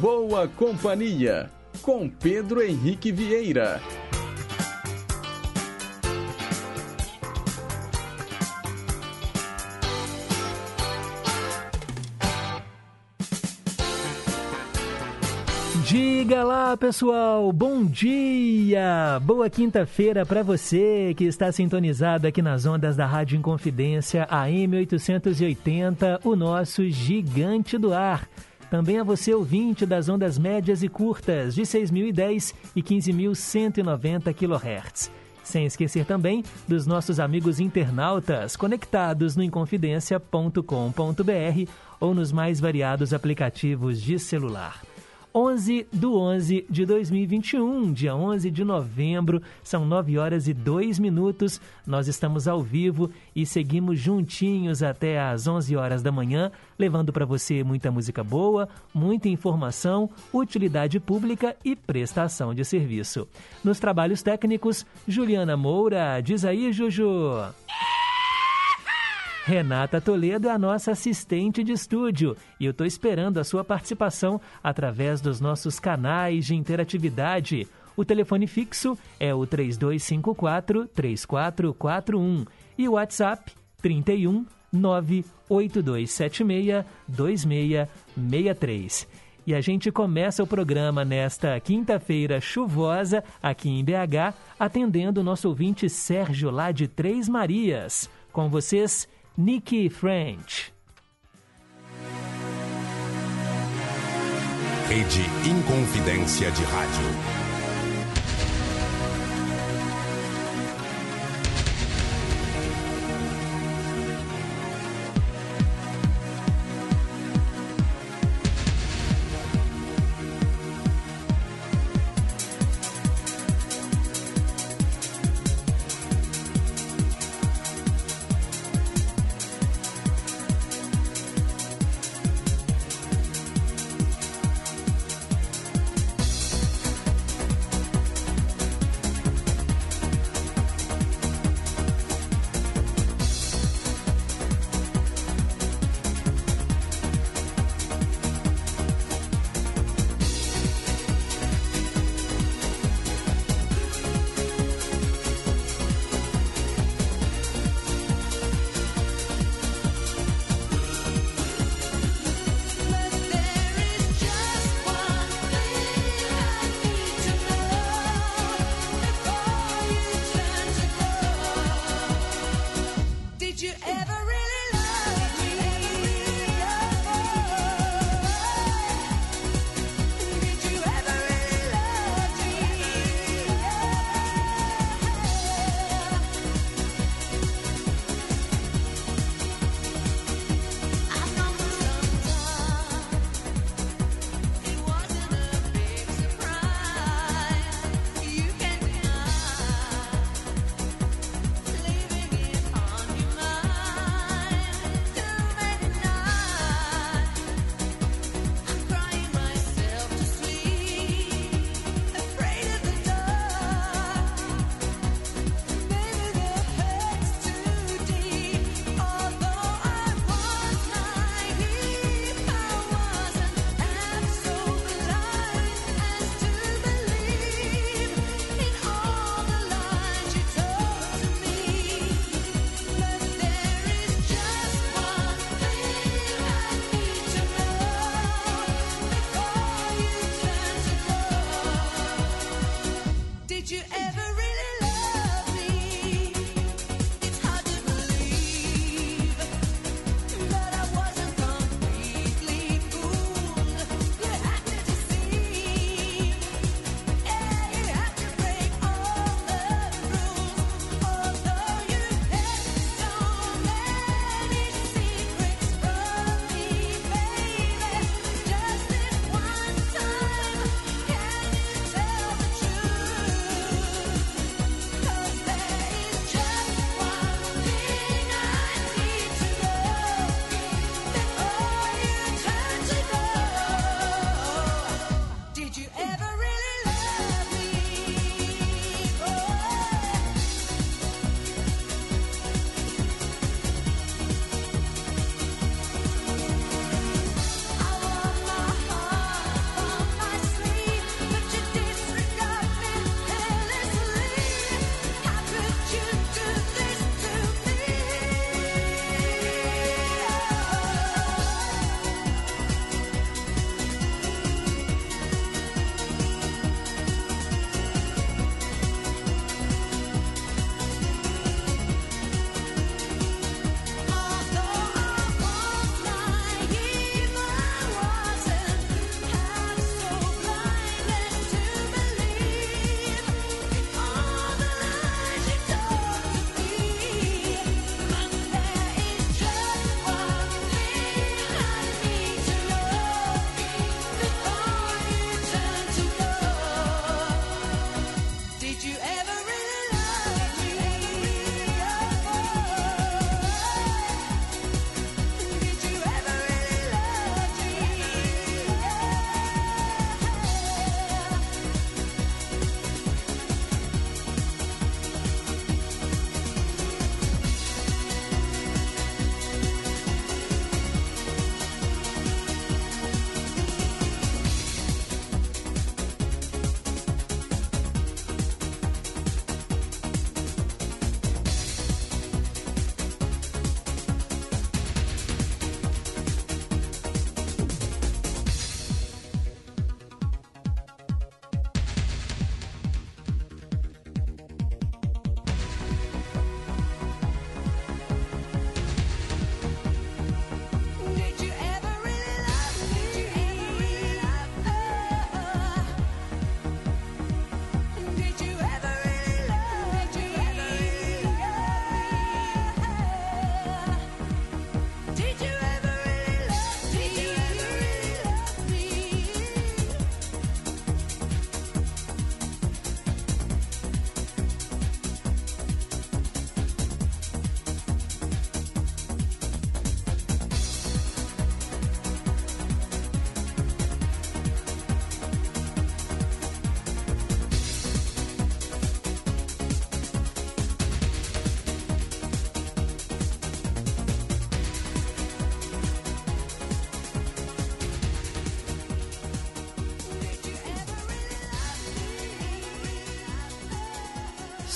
boa companhia, com Pedro Henrique Vieira. Diga lá, pessoal, bom dia! Boa quinta-feira para você que está sintonizado aqui nas ondas da Rádio Inconfidência AM 880, o nosso gigante do ar. Também a você, ouvinte das ondas médias e curtas de 6.010 e 15.190 kHz. Sem esquecer também dos nossos amigos internautas conectados no inconfidencia.com.br ou nos mais variados aplicativos de celular. 11 do 11 de 2021, dia 11 de novembro, são 9 horas e 2 minutos. Nós estamos ao vivo e seguimos juntinhos até às 11 horas da manhã, levando para você muita música boa, muita informação, utilidade pública e prestação de serviço. Nos trabalhos técnicos, Juliana Moura. Diz aí, Juju. Renata Toledo é a nossa assistente de estúdio e eu estou esperando a sua participação através dos nossos canais de interatividade. O telefone fixo é o 3254-3441 e o WhatsApp 31 98276 2663. E a gente começa o programa nesta quinta-feira chuvosa aqui em BH, atendendo o nosso ouvinte Sérgio lá de Três Marias. Com vocês, Nicky French. Rede Inconfidência de Rádio.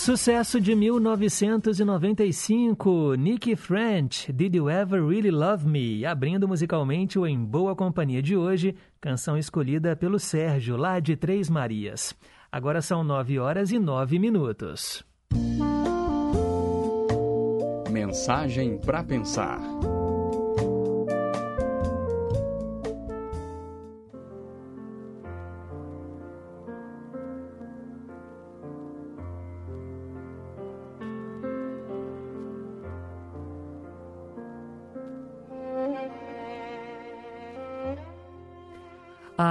Sucesso de 1995, Nicky French, Did You Ever Really Love Me? Abrindo musicalmente o Em Boa Companhia de hoje, canção escolhida pelo Sérgio, lá de Três Marias. Agora são nove horas e nove minutos. Mensagem para pensar.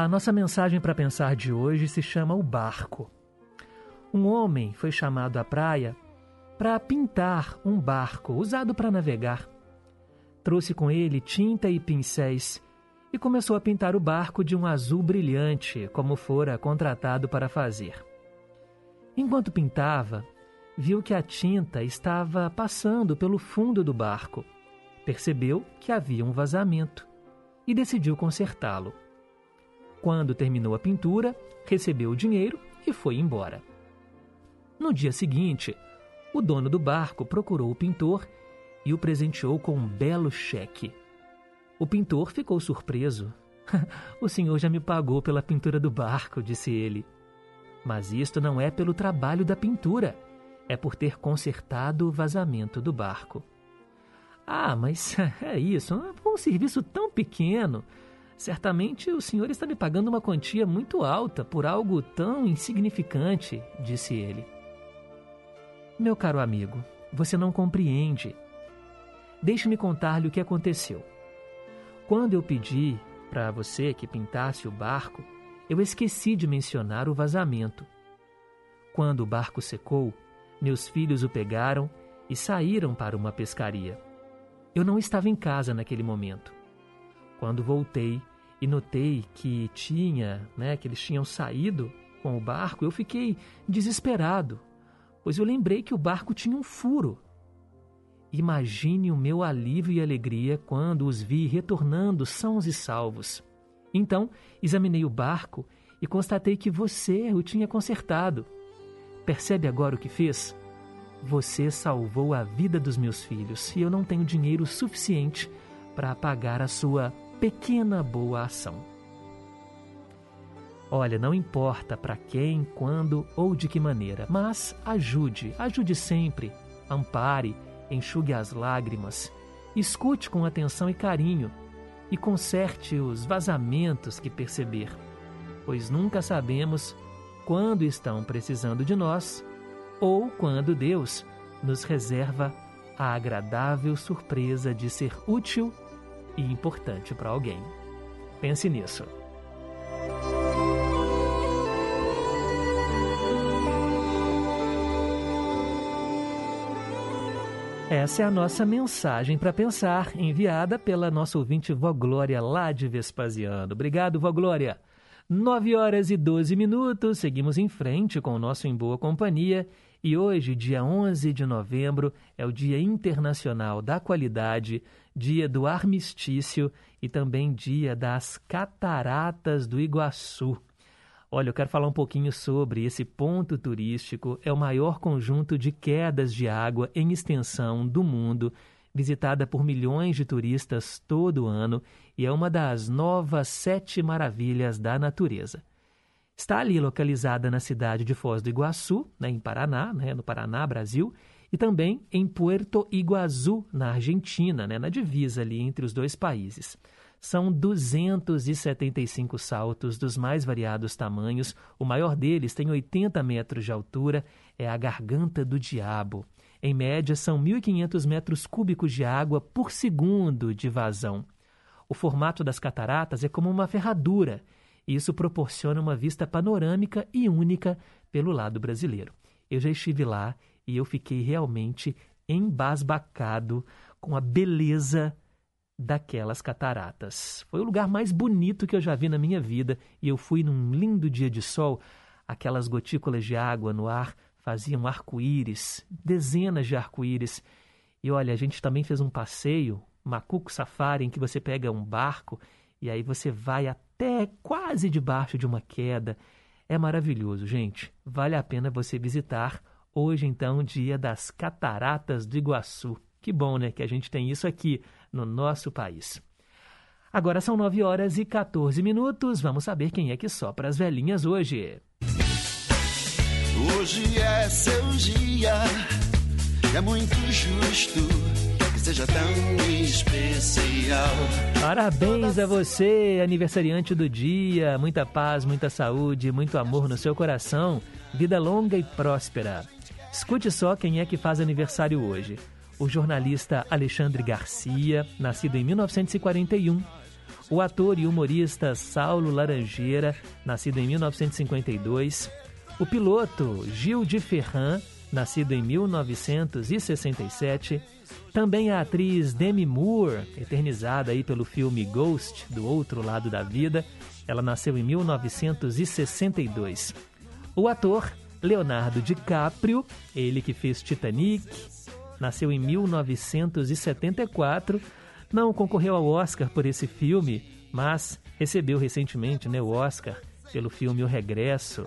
A nossa mensagem para pensar de hoje se chama O Barco. Um homem foi chamado à praia para pintar um barco usado para navegar. Trouxe com ele tinta e pincéis e começou a pintar o barco de um azul brilhante, como fora contratado para fazer. Enquanto pintava, viu que a tinta estava passando pelo fundo do barco. Percebeu que havia um vazamento e decidiu consertá-lo. Quando terminou a pintura, recebeu o dinheiro e foi embora. No dia seguinte, o dono do barco procurou o pintor e o presenteou com um belo cheque. O pintor ficou surpreso. o senhor já me pagou pela pintura do barco, disse ele. Mas isto não é pelo trabalho da pintura, é por ter consertado o vazamento do barco. Ah, mas é isso, um serviço tão pequeno. Certamente o senhor está me pagando uma quantia muito alta por algo tão insignificante, disse ele. Meu caro amigo, você não compreende. Deixe-me contar-lhe o que aconteceu. Quando eu pedi para você que pintasse o barco, eu esqueci de mencionar o vazamento. Quando o barco secou, meus filhos o pegaram e saíram para uma pescaria. Eu não estava em casa naquele momento. Quando voltei, e notei que tinha, né, que eles tinham saído com o barco, eu fiquei desesperado, pois eu lembrei que o barco tinha um furo. Imagine o meu alívio e alegria quando os vi retornando sãos e salvos. Então, examinei o barco e constatei que você o tinha consertado. Percebe agora o que fez? Você salvou a vida dos meus filhos e eu não tenho dinheiro suficiente para pagar a sua pequena boa ação. Olha, não importa para quem, quando ou de que maneira, mas ajude, ajude sempre, ampare, enxugue as lágrimas, escute com atenção e carinho e conserte os vazamentos que perceber, pois nunca sabemos quando estão precisando de nós ou quando Deus nos reserva a agradável surpresa de ser útil e importante para alguém. Pense nisso. Essa é a nossa mensagem para pensar, enviada pela nossa ouvinte Vó Glória, lá de Vespasiano. Obrigado, Vó Glória. 9 horas e 12 minutos, seguimos em frente com o nosso Em Boa Companhia e hoje, dia 11 de novembro, é o Dia Internacional da Qualidade, dia do armistício e também dia das Cataratas do Iguaçu. Olha, eu quero falar um pouquinho sobre esse ponto turístico. É o maior conjunto de quedas de água em extensão do mundo, visitada por milhões de turistas todo ano e é uma das novas sete maravilhas da natureza. Está ali localizada na cidade de Foz do Iguaçu, né, em Paraná, né, no Paraná, Brasil, e também em Puerto Iguaçu, na Argentina, né, na divisa ali entre os dois países. São 275 saltos dos mais variados tamanhos. O maior deles tem 80 metros de altura, é a Garganta do Diabo. Em média, são 1.500 metros cúbicos de água por segundo de vazão. O formato das cataratas é como uma ferradura isso proporciona uma vista panorâmica e única pelo lado brasileiro. Eu já estive lá e eu fiquei realmente embasbacado com a beleza daquelas cataratas. Foi o lugar mais bonito que eu já vi na minha vida e eu fui num lindo dia de sol. Aquelas gotículas de água no ar faziam arco-íris, dezenas de arco-íris. E olha, a gente também fez um passeio, Macuco Safari, em que você pega um barco e aí você vai até quase debaixo de uma queda. É maravilhoso, gente. Vale a pena você visitar Hoje, então, dia das Cataratas do Iguaçu. Que bom, né, que a gente tem isso aqui no nosso país. Agora são 9 horas e 14 minutos. Vamos saber quem é que sopra as velhinhas hoje. Hoje é seu dia, é muito justo que seja tão especial. Parabéns a você, aniversariante do dia. Muita paz, muita saúde, muito amor no seu coração. Vida longa e próspera. Escute só quem é que faz aniversário hoje. O jornalista Alexandre Garcia, nascido em 1941. O ator e humorista Saulo Laranjeira, nascido em 1952 o piloto Gil de Ferran, nascido em 1967, também a atriz Demi Moore, eternizada aí pelo filme Ghost, do outro lado da vida, ela nasceu em 1962. O ator Leonardo DiCaprio, ele que fez Titanic, nasceu em 1974, não concorreu ao Oscar por esse filme, mas recebeu recentemente né, o Oscar pelo filme O Regresso.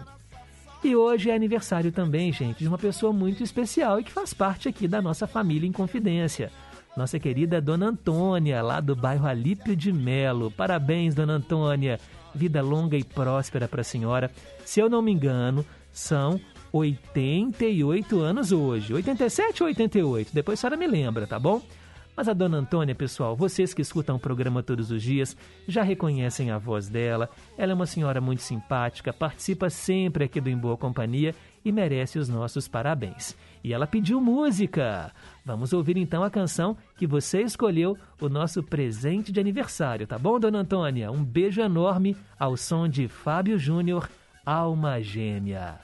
E hoje é aniversário também, gente, de uma pessoa muito especial e que faz parte aqui da nossa família em confidência. Nossa querida Dona Antônia, lá do bairro Alípio de Melo. Parabéns, Dona Antônia. Vida longa e próspera para a senhora. Se eu não me engano, são 88 anos hoje. 87 ou 88? Depois a senhora me lembra, tá bom? Mas a dona Antônia, pessoal, vocês que escutam o programa todos os dias já reconhecem a voz dela. Ela é uma senhora muito simpática, participa sempre aqui do Em Boa Companhia e merece os nossos parabéns. E ela pediu música. Vamos ouvir então a canção que você escolheu, o nosso presente de aniversário, tá bom, dona Antônia? Um beijo enorme ao som de Fábio Júnior, Alma Gêmea.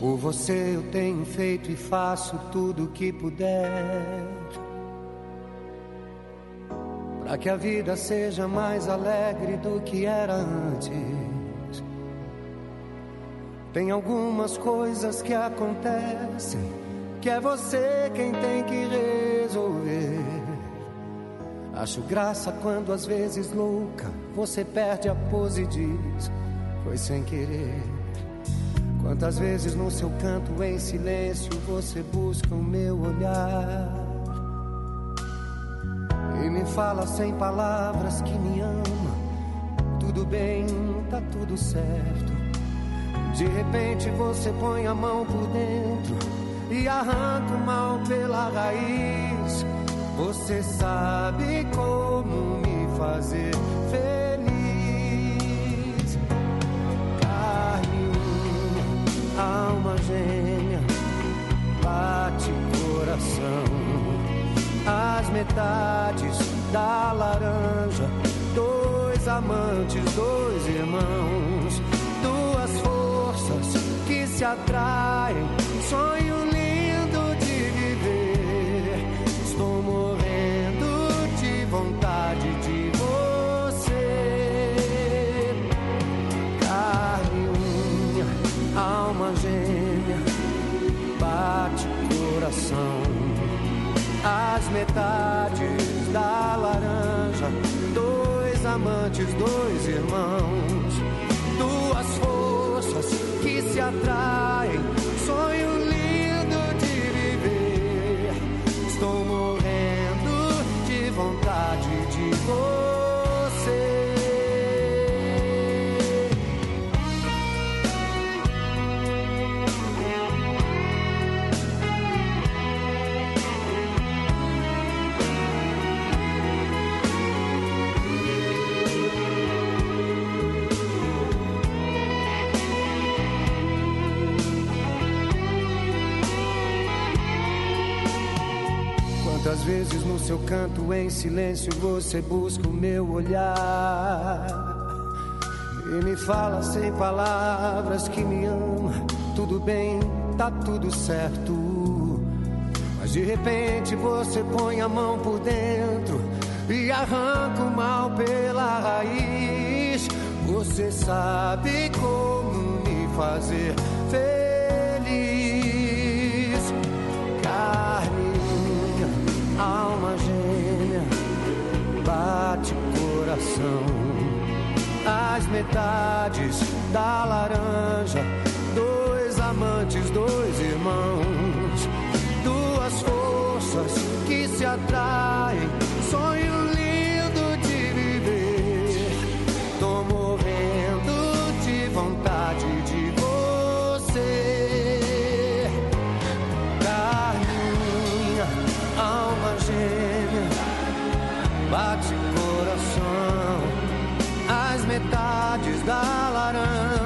Por você eu tenho feito e faço tudo o que puder. Para que a vida seja mais alegre do que era antes. Tem algumas coisas que acontecem que é você quem tem que resolver. Acho graça quando às vezes louca você perde a pose e diz: Foi sem querer. Quantas vezes no seu canto em silêncio você busca o meu olhar e me fala sem palavras que me ama. Tudo bem, tá tudo certo. De repente você põe a mão por dentro e arranca o mal pela raiz. Você sabe como me fazer feliz. alma gêmea, bate coração. As metades da laranja, dois amantes, dois irmãos, se atraem, sonho lindo de viver. Estou morrendo de vontade de alma gêmea, bate coração. As metades da laranja, dois amantes, dois irmãos, se atraem, seu canto em silêncio você busca o meu olhar e me fala sem palavras que me ama. Tudo bem, tá tudo certo. Mas de repente você põe a mão por dentro e arranca o mal pela raiz. Você sabe como me fazer as metades da laranja. Dois amantes, dois irmãos, duas forças que se atraem. Sonho lindo de viver. Tô morrendo de vontade de você. Carminha, alma gêmea, bate metades da laranja.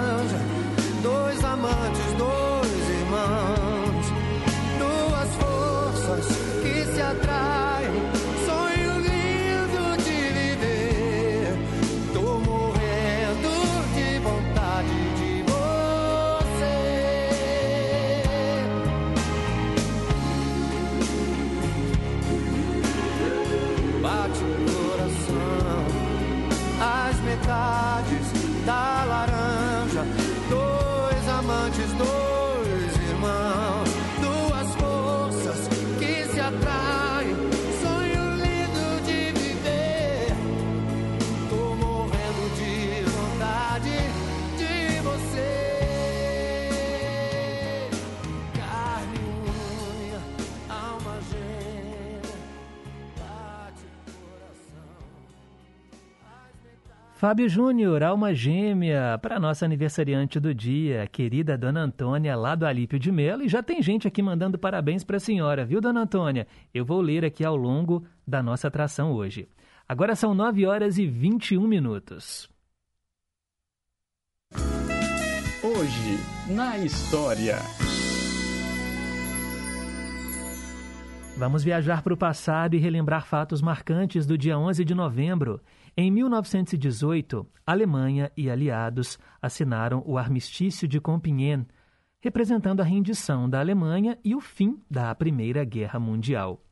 Fábio Júnior, alma gêmea, para nossa aniversariante do dia, querida Dona Antônia, lá do Alípio de Melo. E já tem gente aqui mandando parabéns para a senhora, viu, Dona Antônia? Eu vou ler aqui ao longo da nossa atração hoje. Agora são 9 horas e 21 minutos. Hoje, na história. Vamos viajar para o passado e relembrar fatos marcantes do dia 11 de novembro. Em 1918, Alemanha e aliados assinaram o Armistício de Compiègne, representando a rendição da Alemanha e o fim da Primeira Guerra Mundial.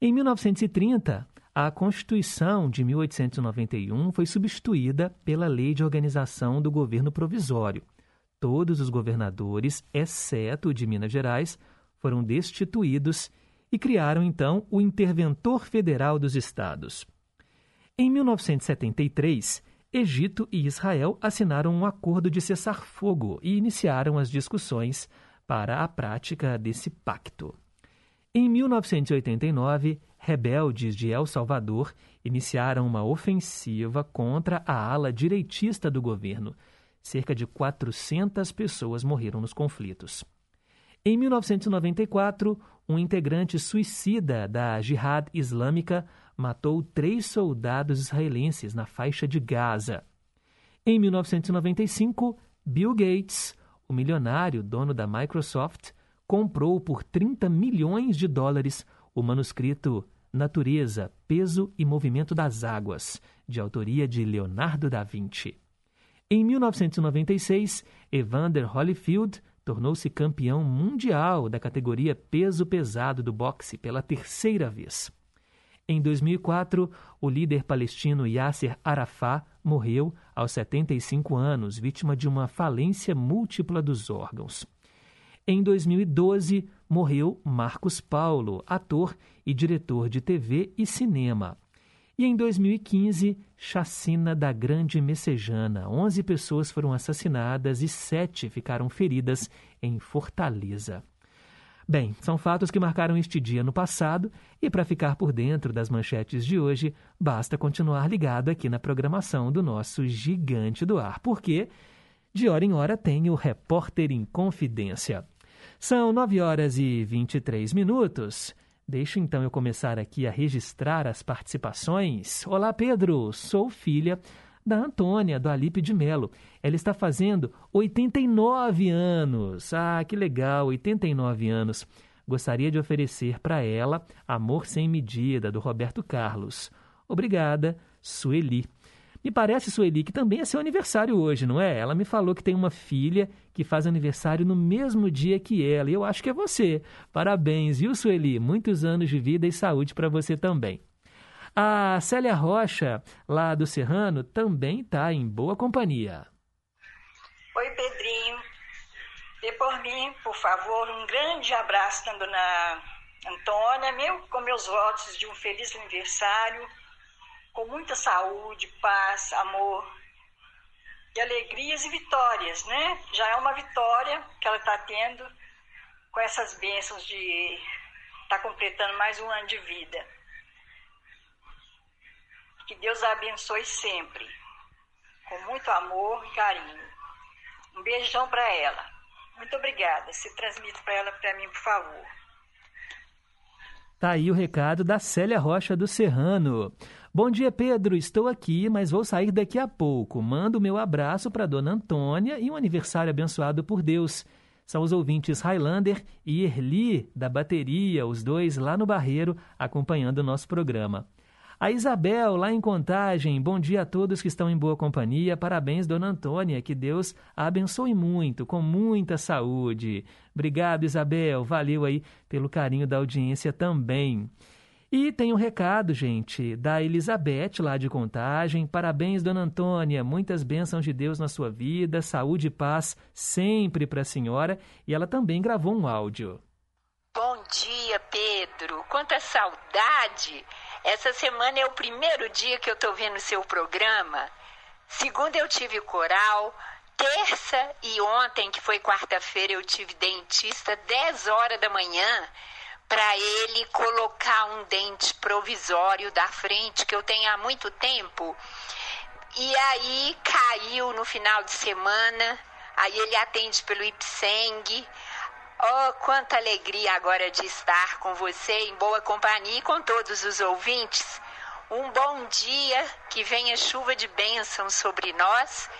Em 1930, a Constituição de 1891 foi substituída pela Lei de Organização do Governo Provisório. Todos os governadores, exceto o de Minas Gerais, foram destituídos e criaram então o Interventor Federal dos Estados. Em 1973, Egito e Israel assinaram um acordo de cessar-fogo e iniciaram as discussões para a prática desse pacto. Em 1989, rebeldes de El Salvador iniciaram uma ofensiva contra a ala direitista do governo. Cerca de 400 pessoas morreram nos conflitos. Em 1994, um integrante suicida da Jihad Islâmica matou três soldados israelenses na faixa de Gaza. Em 1995, Bill Gates, o milionário dono da Microsoft, comprou por 30 milhões de dólares o manuscrito Natureza, Peso e Movimento das Águas, de autoria de Leonardo da Vinci. Em 1996, Evander Holyfield tornou-se campeão mundial da categoria peso pesado do boxe pela terceira vez. Em 2004, o líder palestino Yasser Arafat morreu aos 75 anos, vítima de uma falência múltipla dos órgãos. Em 2012, morreu Marcos Paulo, ator e diretor de TV e cinema. E em 2015, chacina da Grande Messejana. 11 pessoas foram assassinadas e sete ficaram feridas em Fortaleza. Bem, são fatos que marcaram este dia no passado e para ficar por dentro das manchetes de hoje, basta continuar ligado aqui na programação do nosso Gigante do Ar, porque de hora em hora tem o Repórter em Confidência. São 9 horas e 23 minutos. Deixa então eu começar aqui a registrar as participações. Olá, Pedro. Sou filha da Antônia, do Alipe de Melo. Ela está fazendo 89 anos. Ah, que legal, 89 anos. Gostaria de oferecer para ela Amor Sem Medida, do Roberto Carlos. Obrigada, Sueli. Me parece, Sueli, que também é seu aniversário hoje, não é? Ela me falou que tem uma filha que faz aniversário no mesmo dia que ela, e eu acho que é você. Parabéns, viu, Sueli? Muitos anos de vida e saúde para você também. A Célia Rocha, lá do Serrano, também está em boa companhia. Oi, Pedrinho. Dê por mim, por favor, um grande abraço da dona Antônia, meu, com meus votos de um feliz aniversário, com muita saúde, paz, amor e alegrias e vitórias, né? Já é uma vitória que ela está tendo com essas bênçãos de está completando mais um ano de vida. Que Deus a abençoe sempre, com muito amor e carinho. Um beijão para ela. Muito obrigada. Se transmite para ela, para mim, por favor. Tá aí o recado da Célia Rocha do Serrano. Bom dia, Pedro. Estou aqui, mas vou sair daqui a pouco. Mando meu abraço para Dona Antônia e um aniversário abençoado por Deus. São os ouvintes Highlander e Erli, da bateria, os dois lá no Barreiro, acompanhando o nosso programa. A Isabel, lá em Contagem, bom dia a todos que estão em boa companhia. Parabéns, Dona Antônia, que Deus a abençoe muito, com muita saúde. Obrigado, Isabel, valeu aí pelo carinho da audiência também. E tem um recado, gente, da Elizabeth, lá de Contagem. Parabéns, Dona Antônia. Muitas bênçãos de Deus na sua vida, saúde e paz sempre para a senhora. E ela também gravou um áudio. Bom dia, Pedro. Quanta saudade! Essa semana é o primeiro dia que eu estou vendo seu programa. Segunda eu tive coral. Terça e ontem, que foi quarta-feira, eu tive dentista 10 horas da manhã para ele colocar um dente provisório da frente que eu tenho há muito tempo. E aí caiu no final de semana. Aí ele atende pelo Ipseng. Oh, quanta alegria agora de estar com você em boa companhia e com todos os ouvintes. Um bom dia, que venha chuva de bênçãos sobre nós.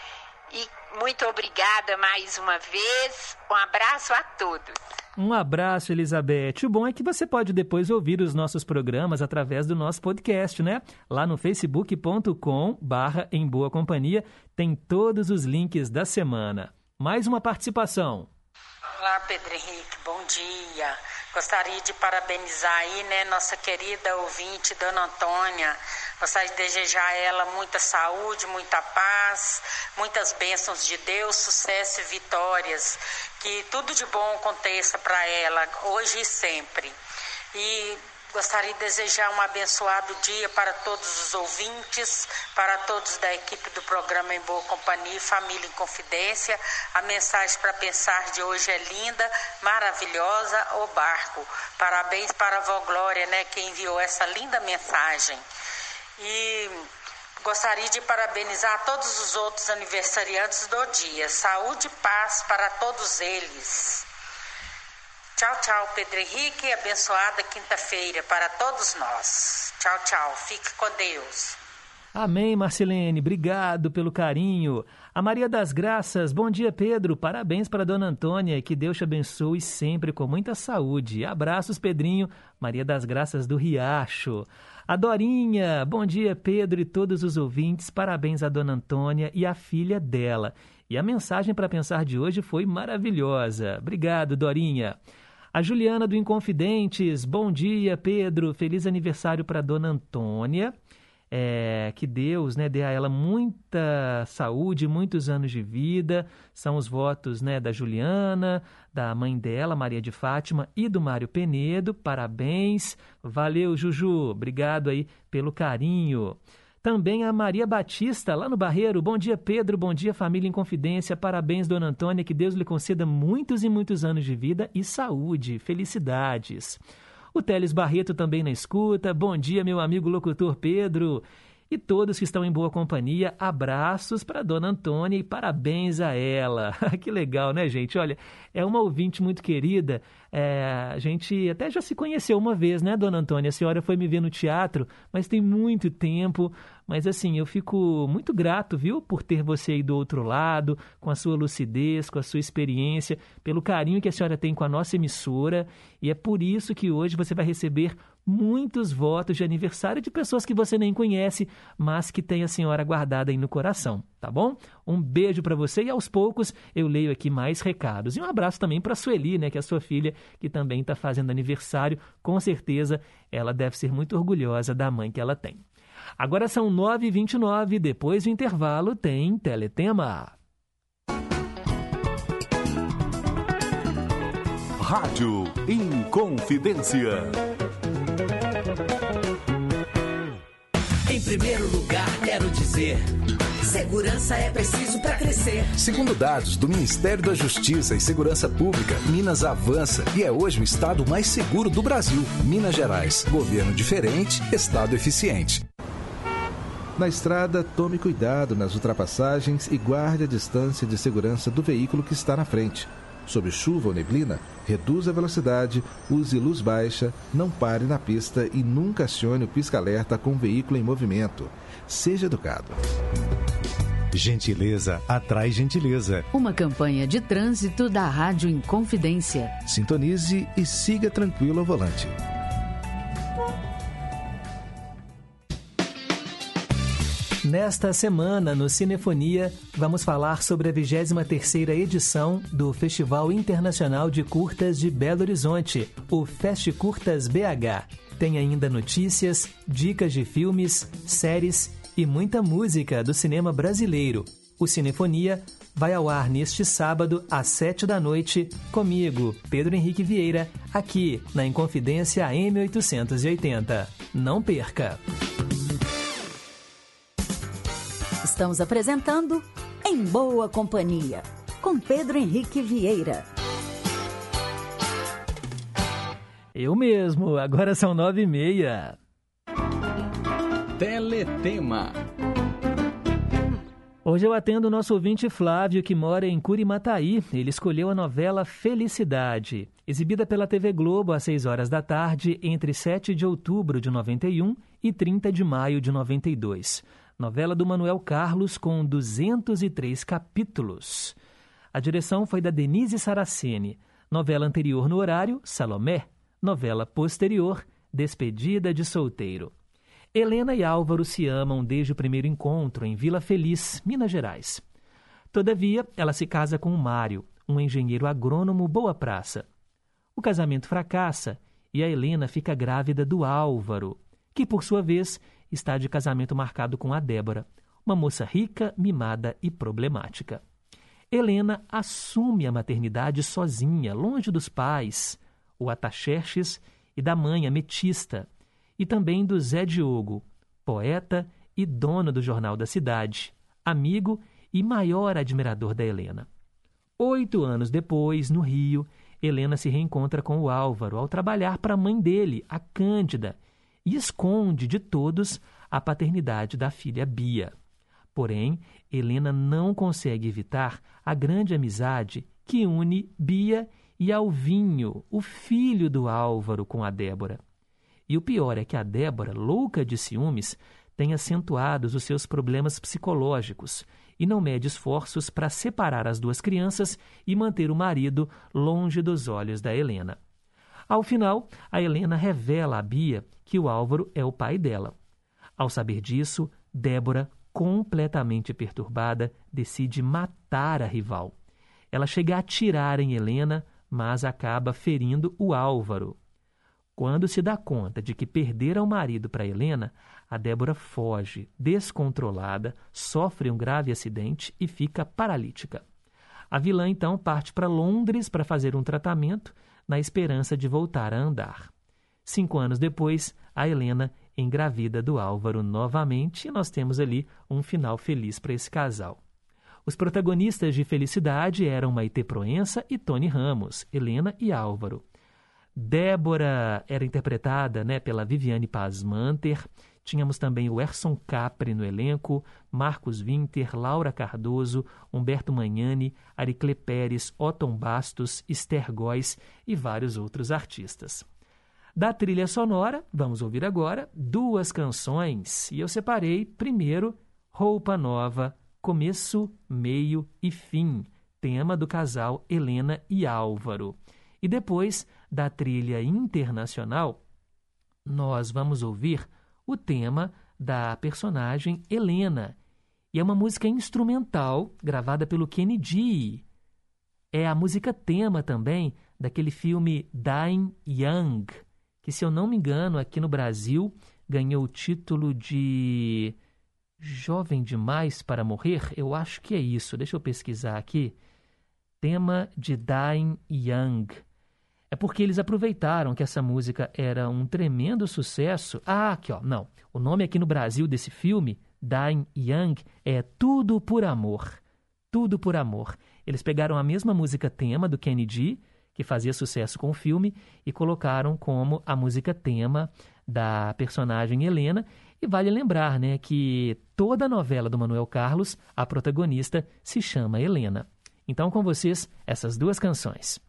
E muito obrigada mais uma vez. Um abraço a todos. Um abraço, Elizabeth. O bom é que você pode depois ouvir os nossos programas através do nosso podcast, né? Lá no facebook.com barra em boa companhia tem todos os links da semana. Mais uma participação. Olá, Pedro Henrique, bom dia. Gostaria de parabenizar aí, né, nossa querida ouvinte, Dona Antônia. Gostaria de desejar a ela muita saúde, muita paz, muitas bênçãos de Deus, sucesso e vitórias. Que tudo de bom aconteça para ela, hoje e sempre. E Gostaria de desejar um abençoado dia para todos os ouvintes, para todos da equipe do programa Em Boa Companhia, Família em Confidência. A mensagem para pensar de hoje é linda, maravilhosa, o barco. Parabéns para a Vó Glória, né, que enviou essa linda mensagem. E gostaria de parabenizar todos os outros aniversariantes do dia. Saúde e paz para todos eles. Tchau, tchau, Pedro Henrique. Abençoada quinta-feira para todos nós. Tchau, tchau. Fique com Deus. Amém, Marcelene. Obrigado pelo carinho. A Maria das Graças. Bom dia, Pedro. Parabéns para Dona Antônia. Que Deus te abençoe sempre com muita saúde. Abraços, Pedrinho. Maria das Graças do Riacho. A Dorinha. Bom dia, Pedro e todos os ouvintes. Parabéns a Dona Antônia e a filha dela. E a mensagem para pensar de hoje foi maravilhosa. Obrigado, Dorinha. A Juliana do Inconfidentes, bom dia, Pedro. Feliz aniversário para Dona Antônia. É, que Deus né, dê a ela muita saúde, muitos anos de vida. São os votos né, da Juliana, da mãe dela, Maria de Fátima, e do Mário Penedo. Parabéns. Valeu, Juju. Obrigado aí pelo carinho. Também a Maria Batista, lá no Barreiro. Bom dia, Pedro. Bom dia, família em confidência. Parabéns, dona Antônia. Que Deus lhe conceda muitos e muitos anos de vida e saúde. Felicidades. O Teles Barreto também na escuta. Bom dia, meu amigo locutor Pedro. E todos que estão em boa companhia, abraços para Dona Antônia e parabéns a ela. que legal, né, gente? Olha, é uma ouvinte muito querida. É, a gente até já se conheceu uma vez, né, Dona Antônia? A senhora foi me ver no teatro, mas tem muito tempo. Mas assim, eu fico muito grato, viu, por ter você aí do outro lado, com a sua lucidez, com a sua experiência, pelo carinho que a senhora tem com a nossa emissora. E é por isso que hoje você vai receber muitos votos de aniversário de pessoas que você nem conhece, mas que tem a senhora guardada aí no coração, tá bom? Um beijo para você e aos poucos eu leio aqui mais recados. E um abraço também para Sueli, né, que é a sua filha, que também está fazendo aniversário. Com certeza ela deve ser muito orgulhosa da mãe que ela tem. Agora são 9h29, depois do intervalo tem Teletema. Rádio Inconfidência. Em primeiro lugar, quero dizer Segurança é preciso para crescer. Segundo dados do Ministério da Justiça e Segurança Pública, Minas avança e é hoje o estado mais seguro do Brasil. Minas Gerais, governo diferente, estado eficiente. Na estrada, tome cuidado nas ultrapassagens e guarde a distância de segurança do veículo que está na frente. Sob chuva ou neblina, reduza a velocidade, use luz baixa, não pare na pista e nunca acione o pisca-alerta com o veículo em movimento. Seja educado. Gentileza atrai gentileza. Uma campanha de trânsito da Rádio Inconfidência. Sintonize e siga tranquilo ao volante. Nesta semana, no Cinefonia, vamos falar sobre a 23ª edição do Festival Internacional de Curtas de Belo Horizonte, o Fest Curtas BH. Tem ainda notícias, dicas de filmes, séries e muita música do cinema brasileiro. O Cinefonia vai ao ar neste sábado, às sete da noite, comigo, Pedro Henrique Vieira, aqui na Inconfidência M880. Não perca! Estamos apresentando Em Boa Companhia, com Pedro Henrique Vieira. Eu mesmo, agora são nove e meia. Teletema. Hoje eu atendo o nosso ouvinte Flávio, que mora em Curimataí. Ele escolheu a novela Felicidade, exibida pela TV Globo às 6 horas da tarde, entre 7 de outubro de 91 e 30 de maio de 92 novela do Manuel Carlos com 203 capítulos. A direção foi da Denise Saraceni. Novela anterior no horário, Salomé. Novela posterior, Despedida de Solteiro. Helena e Álvaro se amam desde o primeiro encontro em Vila Feliz, Minas Gerais. Todavia, ela se casa com Mário, um engenheiro agrônomo boa praça. O casamento fracassa e a Helena fica grávida do Álvaro, que, por sua vez, está de casamento marcado com a Débora, uma moça rica, mimada e problemática. Helena assume a maternidade sozinha, longe dos pais, o Ataxerxes e da mãe Ametista, e também do Zé Diogo, poeta e dono do Jornal da Cidade, amigo e maior admirador da Helena. Oito anos depois, no Rio, Helena se reencontra com o Álvaro ao trabalhar para a mãe dele, a Cândida, e esconde de todos a paternidade da filha Bia. Porém, Helena não consegue evitar a grande amizade que une Bia e Alvinho, o filho do Álvaro, com a Débora. E o pior é que a Débora, louca de ciúmes, tem acentuado os seus problemas psicológicos e não mede esforços para separar as duas crianças e manter o marido longe dos olhos da Helena. Ao final, a Helena revela a Bia que o Álvaro é o pai dela. Ao saber disso, Débora, completamente perturbada, decide matar a rival. Ela chega a atirar em Helena, mas acaba ferindo o Álvaro. Quando se dá conta de que perdera o marido para Helena, a Débora foge, descontrolada, sofre um grave acidente e fica paralítica. A vilã então parte para Londres para fazer um tratamento na esperança de voltar a andar. Cinco anos depois, a Helena engravida do Álvaro novamente e nós temos ali um final feliz para esse casal. Os protagonistas de Felicidade eram Maite Proença e Tony Ramos, Helena e Álvaro. Débora era interpretada né, pela Viviane Pazmanter. Tínhamos também o Erson Capri no elenco, Marcos Winter, Laura Cardoso, Humberto Magnani, Aricle Pérez, Otton Bastos, Esther Góes e vários outros artistas. Da trilha sonora, vamos ouvir agora duas canções e eu separei primeiro Roupa Nova, Começo, Meio e Fim, tema do casal Helena e Álvaro. E depois, da trilha internacional, nós vamos ouvir o tema da personagem Helena. E é uma música instrumental gravada pelo Kennedy. É a música tema também daquele filme Dying Young, que, se eu não me engano, aqui no Brasil ganhou o título de Jovem Demais para Morrer. Eu acho que é isso. Deixa eu pesquisar aqui. Tema de Dying Young. É porque eles aproveitaram que essa música era um tremendo sucesso. Ah, aqui ó, não. O nome aqui no Brasil desse filme, Dying Young é Tudo por Amor. Tudo por Amor. Eles pegaram a mesma música tema do Kennedy, que fazia sucesso com o filme, e colocaram como a música tema da personagem Helena. E vale lembrar né, que toda a novela do Manuel Carlos, a protagonista se chama Helena. Então, com vocês, essas duas canções.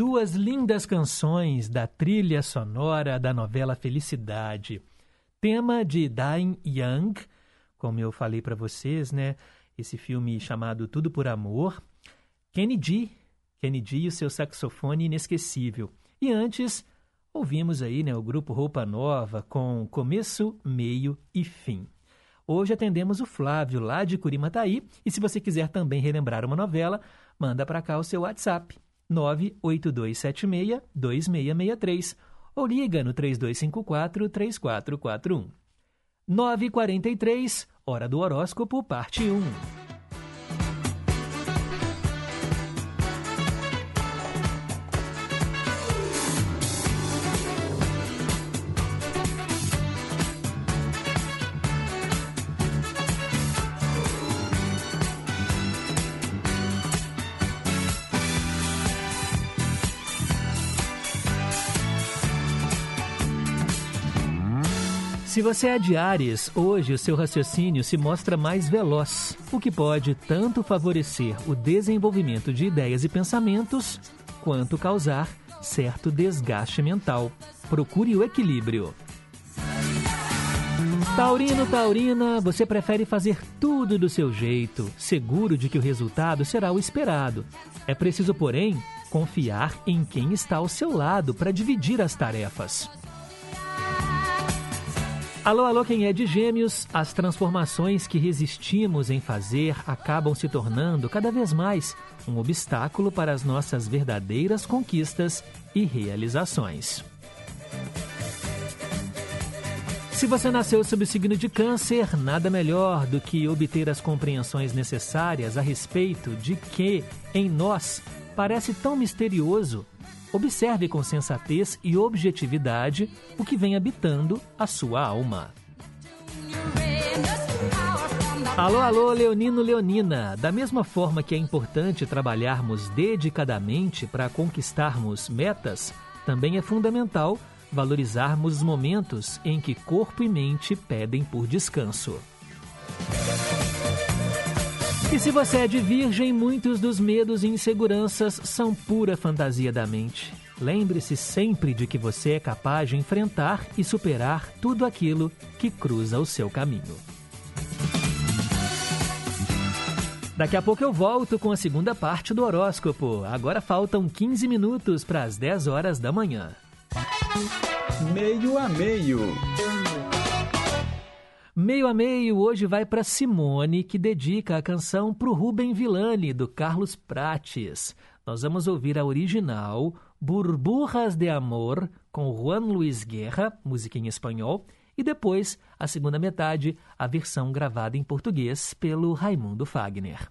Duas lindas canções da trilha sonora da novela Felicidade. Tema de Dain Young, como eu falei para vocês, né? Esse filme chamado Tudo por Amor. Kennedy, Kennedy e o seu saxofone inesquecível. E antes, ouvimos aí né, o grupo Roupa Nova com começo, meio e fim. Hoje atendemos o Flávio, lá de Curimataí, e se você quiser também relembrar uma novela, manda para cá o seu WhatsApp, 98276-2663 ou liga no 3254-3441. 9h43, Hora do Horóscopo, parte 1. Se você é de Ares, hoje o seu raciocínio se mostra mais veloz, o que pode tanto favorecer o desenvolvimento de ideias e pensamentos, quanto causar certo desgaste mental. Procure o equilíbrio. Taurino, Taurina, você prefere fazer tudo do seu jeito, seguro de que o resultado será o esperado. É preciso, porém, confiar em quem está ao seu lado para dividir as tarefas. Alô, alô, quem é de Gêmeos? As transformações que resistimos em fazer acabam se tornando cada vez mais um obstáculo para as nossas verdadeiras conquistas e realizações. Se você nasceu sob o signo de Câncer, nada melhor do que obter as compreensões necessárias a respeito de que, em nós, parece tão misterioso Observe com sensatez e objetividade o que vem habitando a sua alma. Alô, alô, Leonino Leonina! Da mesma forma que é importante trabalharmos dedicadamente para conquistarmos metas, também é fundamental valorizarmos os momentos em que corpo e mente pedem por descanso. E se você é de virgem, muitos dos medos e inseguranças são pura fantasia da mente. Lembre-se sempre de que você é capaz de enfrentar e superar tudo aquilo que cruza o seu caminho. Daqui a pouco eu volto com a segunda parte do horóscopo. Agora faltam 15 minutos para as 10 horas da manhã. Meio a meio. Meio a meio hoje vai para Simone, que dedica a canção para o Rubem Villani, do Carlos Prates. Nós vamos ouvir a original, Burburras de Amor, com Juan Luiz Guerra, música em espanhol, e depois, a segunda metade, a versão gravada em português pelo Raimundo Fagner.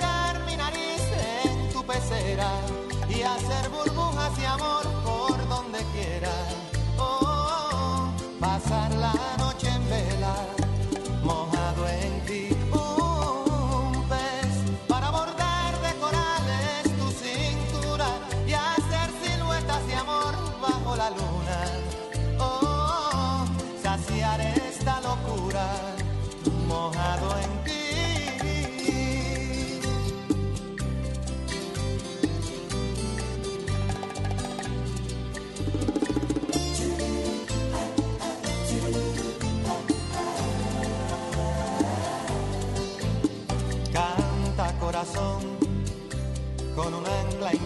y hacer burbujas de amor por donde quiera.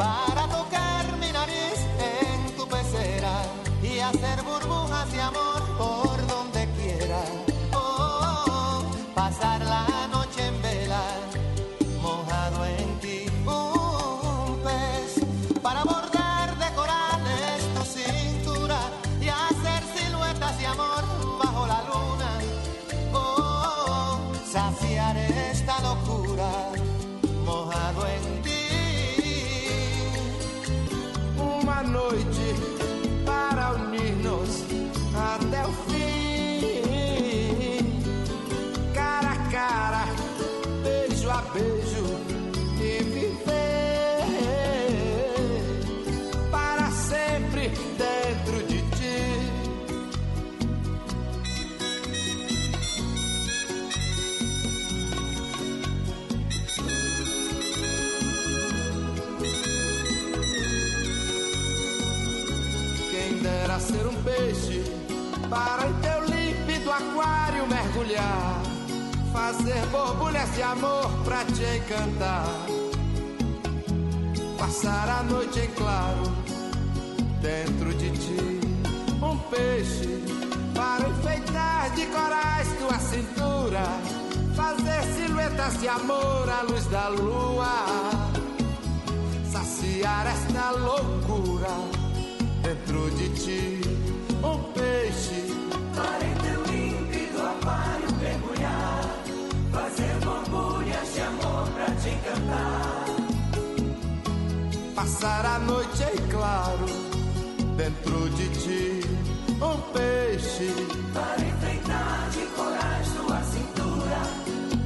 para tocar mi nariz en tu pecera y hacer burbujas de amor por em teu límpido aquário mergulhar, fazer borbulhas de amor pra te encantar, passar a noite em claro dentro de ti. Um peixe para enfeitar de corais tua cintura, fazer silhuetas de amor à luz da lua, saciar esta loucura dentro de ti. Um peixe Para em teu límpido aquário mergulhar, fazer borbulhas de amor pra te encantar. passar a noite em claro dentro de ti um peixe Para enfeitar de corais tua cintura,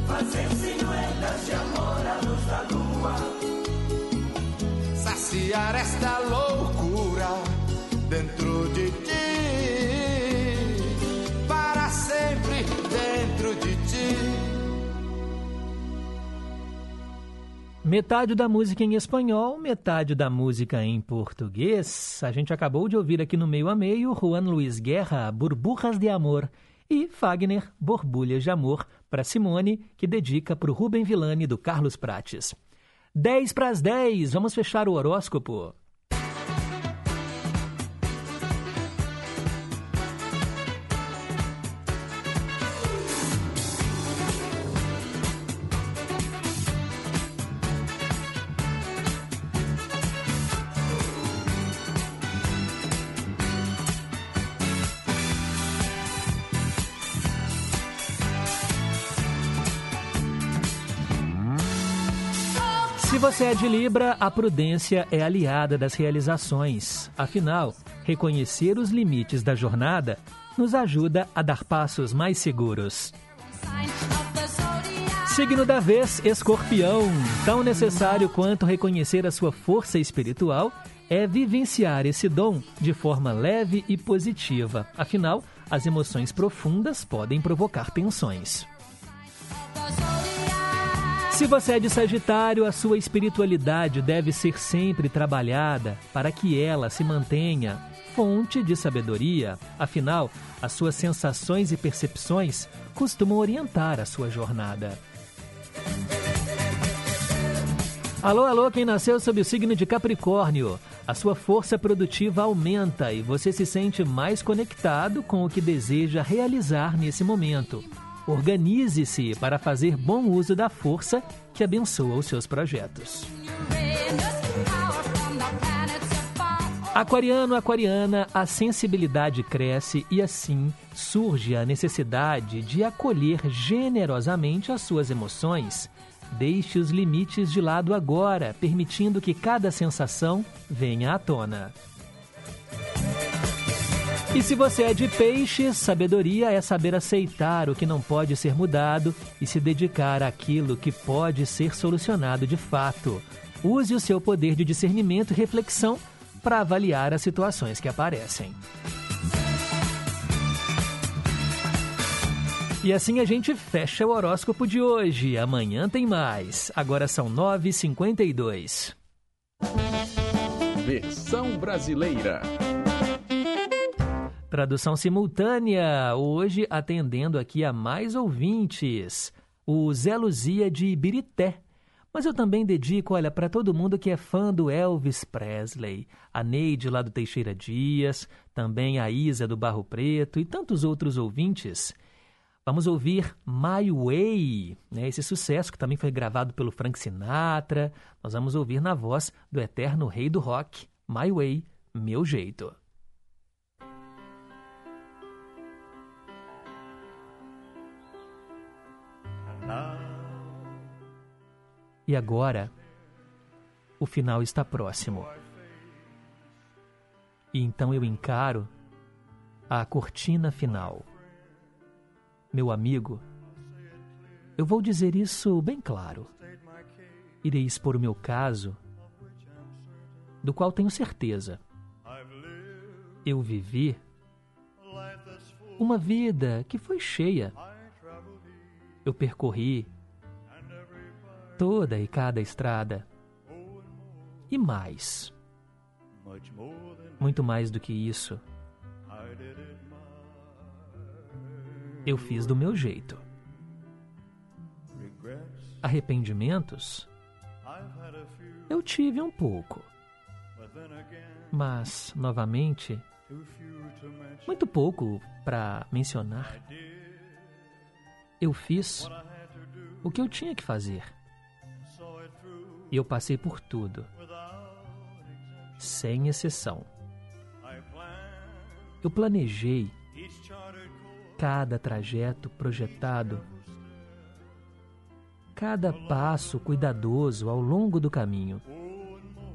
fazer silhuetas de amor à luz da lua. saciar esta loucura Metade da música em espanhol, metade da música em português. A gente acabou de ouvir aqui no meio a meio Juan Luiz Guerra, Burburras de Amor, e Fagner, Borbulhas de Amor, para Simone, que dedica para o Rubem Villani do Carlos Prates. 10 para as 10, vamos fechar o horóscopo. Você é de Libra, a prudência é aliada das realizações. Afinal, reconhecer os limites da jornada nos ajuda a dar passos mais seguros. Signo da vez, escorpião. Tão necessário quanto reconhecer a sua força espiritual é vivenciar esse dom de forma leve e positiva. Afinal, as emoções profundas podem provocar tensões. Se você é de Sagitário, a sua espiritualidade deve ser sempre trabalhada para que ela se mantenha fonte de sabedoria. Afinal, as suas sensações e percepções costumam orientar a sua jornada. Alô, alô, quem nasceu sob o signo de Capricórnio. A sua força produtiva aumenta e você se sente mais conectado com o que deseja realizar nesse momento. Organize-se para fazer bom uso da força que abençoa os seus projetos. Aquariano, aquariana, a sensibilidade cresce e assim surge a necessidade de acolher generosamente as suas emoções. Deixe os limites de lado agora, permitindo que cada sensação venha à tona. E se você é de peixes, sabedoria é saber aceitar o que não pode ser mudado e se dedicar àquilo que pode ser solucionado de fato. Use o seu poder de discernimento e reflexão para avaliar as situações que aparecem. E assim a gente fecha o horóscopo de hoje. Amanhã tem mais. Agora são 9h52. Versão brasileira. Tradução simultânea, hoje atendendo aqui a mais ouvintes. O Zé Luzia de Ibirité. Mas eu também dedico, olha, para todo mundo que é fã do Elvis Presley. A Neide lá do Teixeira Dias, também a Isa do Barro Preto e tantos outros ouvintes. Vamos ouvir My Way, né? esse sucesso que também foi gravado pelo Frank Sinatra. Nós vamos ouvir na voz do eterno rei do rock, My Way, Meu Jeito. E agora, o final está próximo. E então eu encaro a cortina final. Meu amigo, eu vou dizer isso bem claro. Irei expor o meu caso, do qual tenho certeza. Eu vivi uma vida que foi cheia. Eu percorri toda e cada estrada. E mais. Muito mais do que isso. Eu fiz do meu jeito. Arrependimentos? Eu tive um pouco. Mas, novamente, muito pouco para mencionar. Eu fiz o que eu tinha que fazer. Eu passei por tudo, sem exceção. Eu planejei cada trajeto projetado, cada passo cuidadoso ao longo do caminho.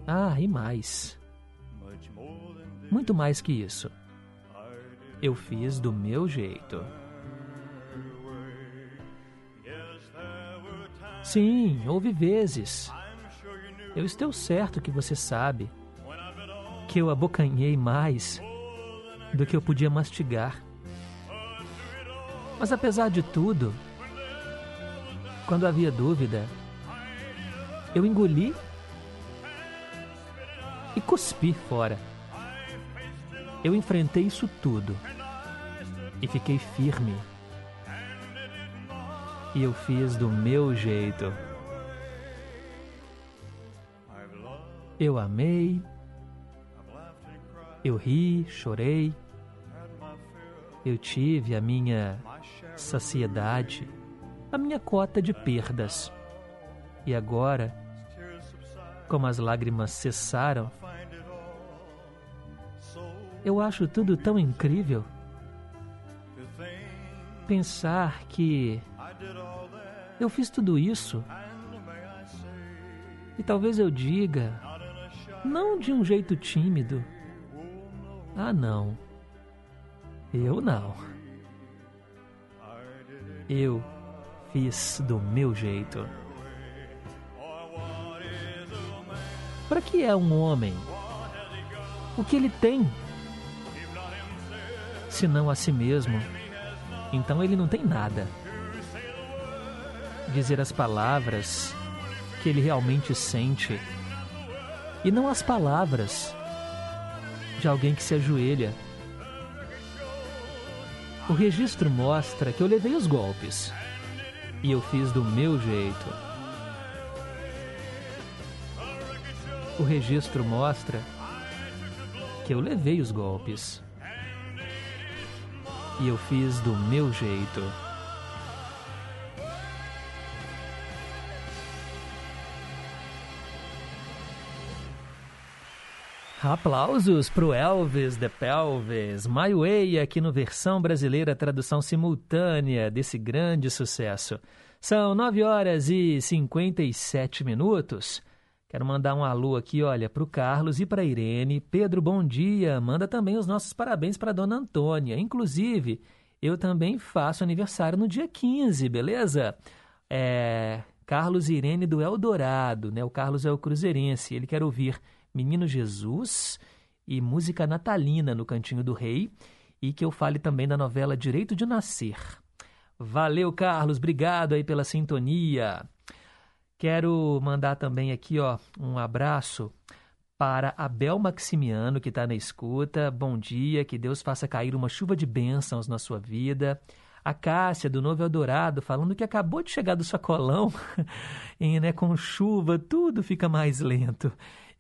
Ah, e mais. Muito mais que isso. Eu fiz do meu jeito. Sim, houve vezes. Eu estou certo que você sabe que eu abocanhei mais do que eu podia mastigar. Mas apesar de tudo, quando havia dúvida, eu engoli e cuspi fora. Eu enfrentei isso tudo e fiquei firme. E eu fiz do meu jeito. Eu amei, eu ri, chorei, eu tive a minha saciedade, a minha cota de perdas. E agora, como as lágrimas cessaram, eu acho tudo tão incrível. Pensar que eu fiz tudo isso E talvez eu diga, não de um jeito tímido. Ah, não. Eu não. Eu fiz do meu jeito. Para que é um homem? O que ele tem? Se não a si mesmo, então ele não tem nada. Dizer as palavras que ele realmente sente e não as palavras de alguém que se ajoelha. O registro mostra que eu levei os golpes e eu fiz do meu jeito. O registro mostra que eu levei os golpes. E eu fiz do meu jeito. Aplausos pro Elvis The Pelvis, My Way aqui no versão brasileira, tradução simultânea desse grande sucesso. São 9 horas e 57 minutos. Quero mandar um alô aqui, olha, para o Carlos e para a Irene. Pedro, bom dia. Manda também os nossos parabéns para Dona Antônia. Inclusive, eu também faço aniversário no dia 15, beleza? É, Carlos e Irene do Eldorado, né? O Carlos é o cruzeirense. Ele quer ouvir Menino Jesus e música natalina no Cantinho do Rei. E que eu fale também da novela Direito de Nascer. Valeu, Carlos. Obrigado aí pela sintonia. Quero mandar também aqui ó, um abraço para Abel Maximiano, que está na escuta. Bom dia, que Deus faça cair uma chuva de bênçãos na sua vida. A Cássia, do Novo Eldorado, falando que acabou de chegar do sacolão e né, com chuva tudo fica mais lento.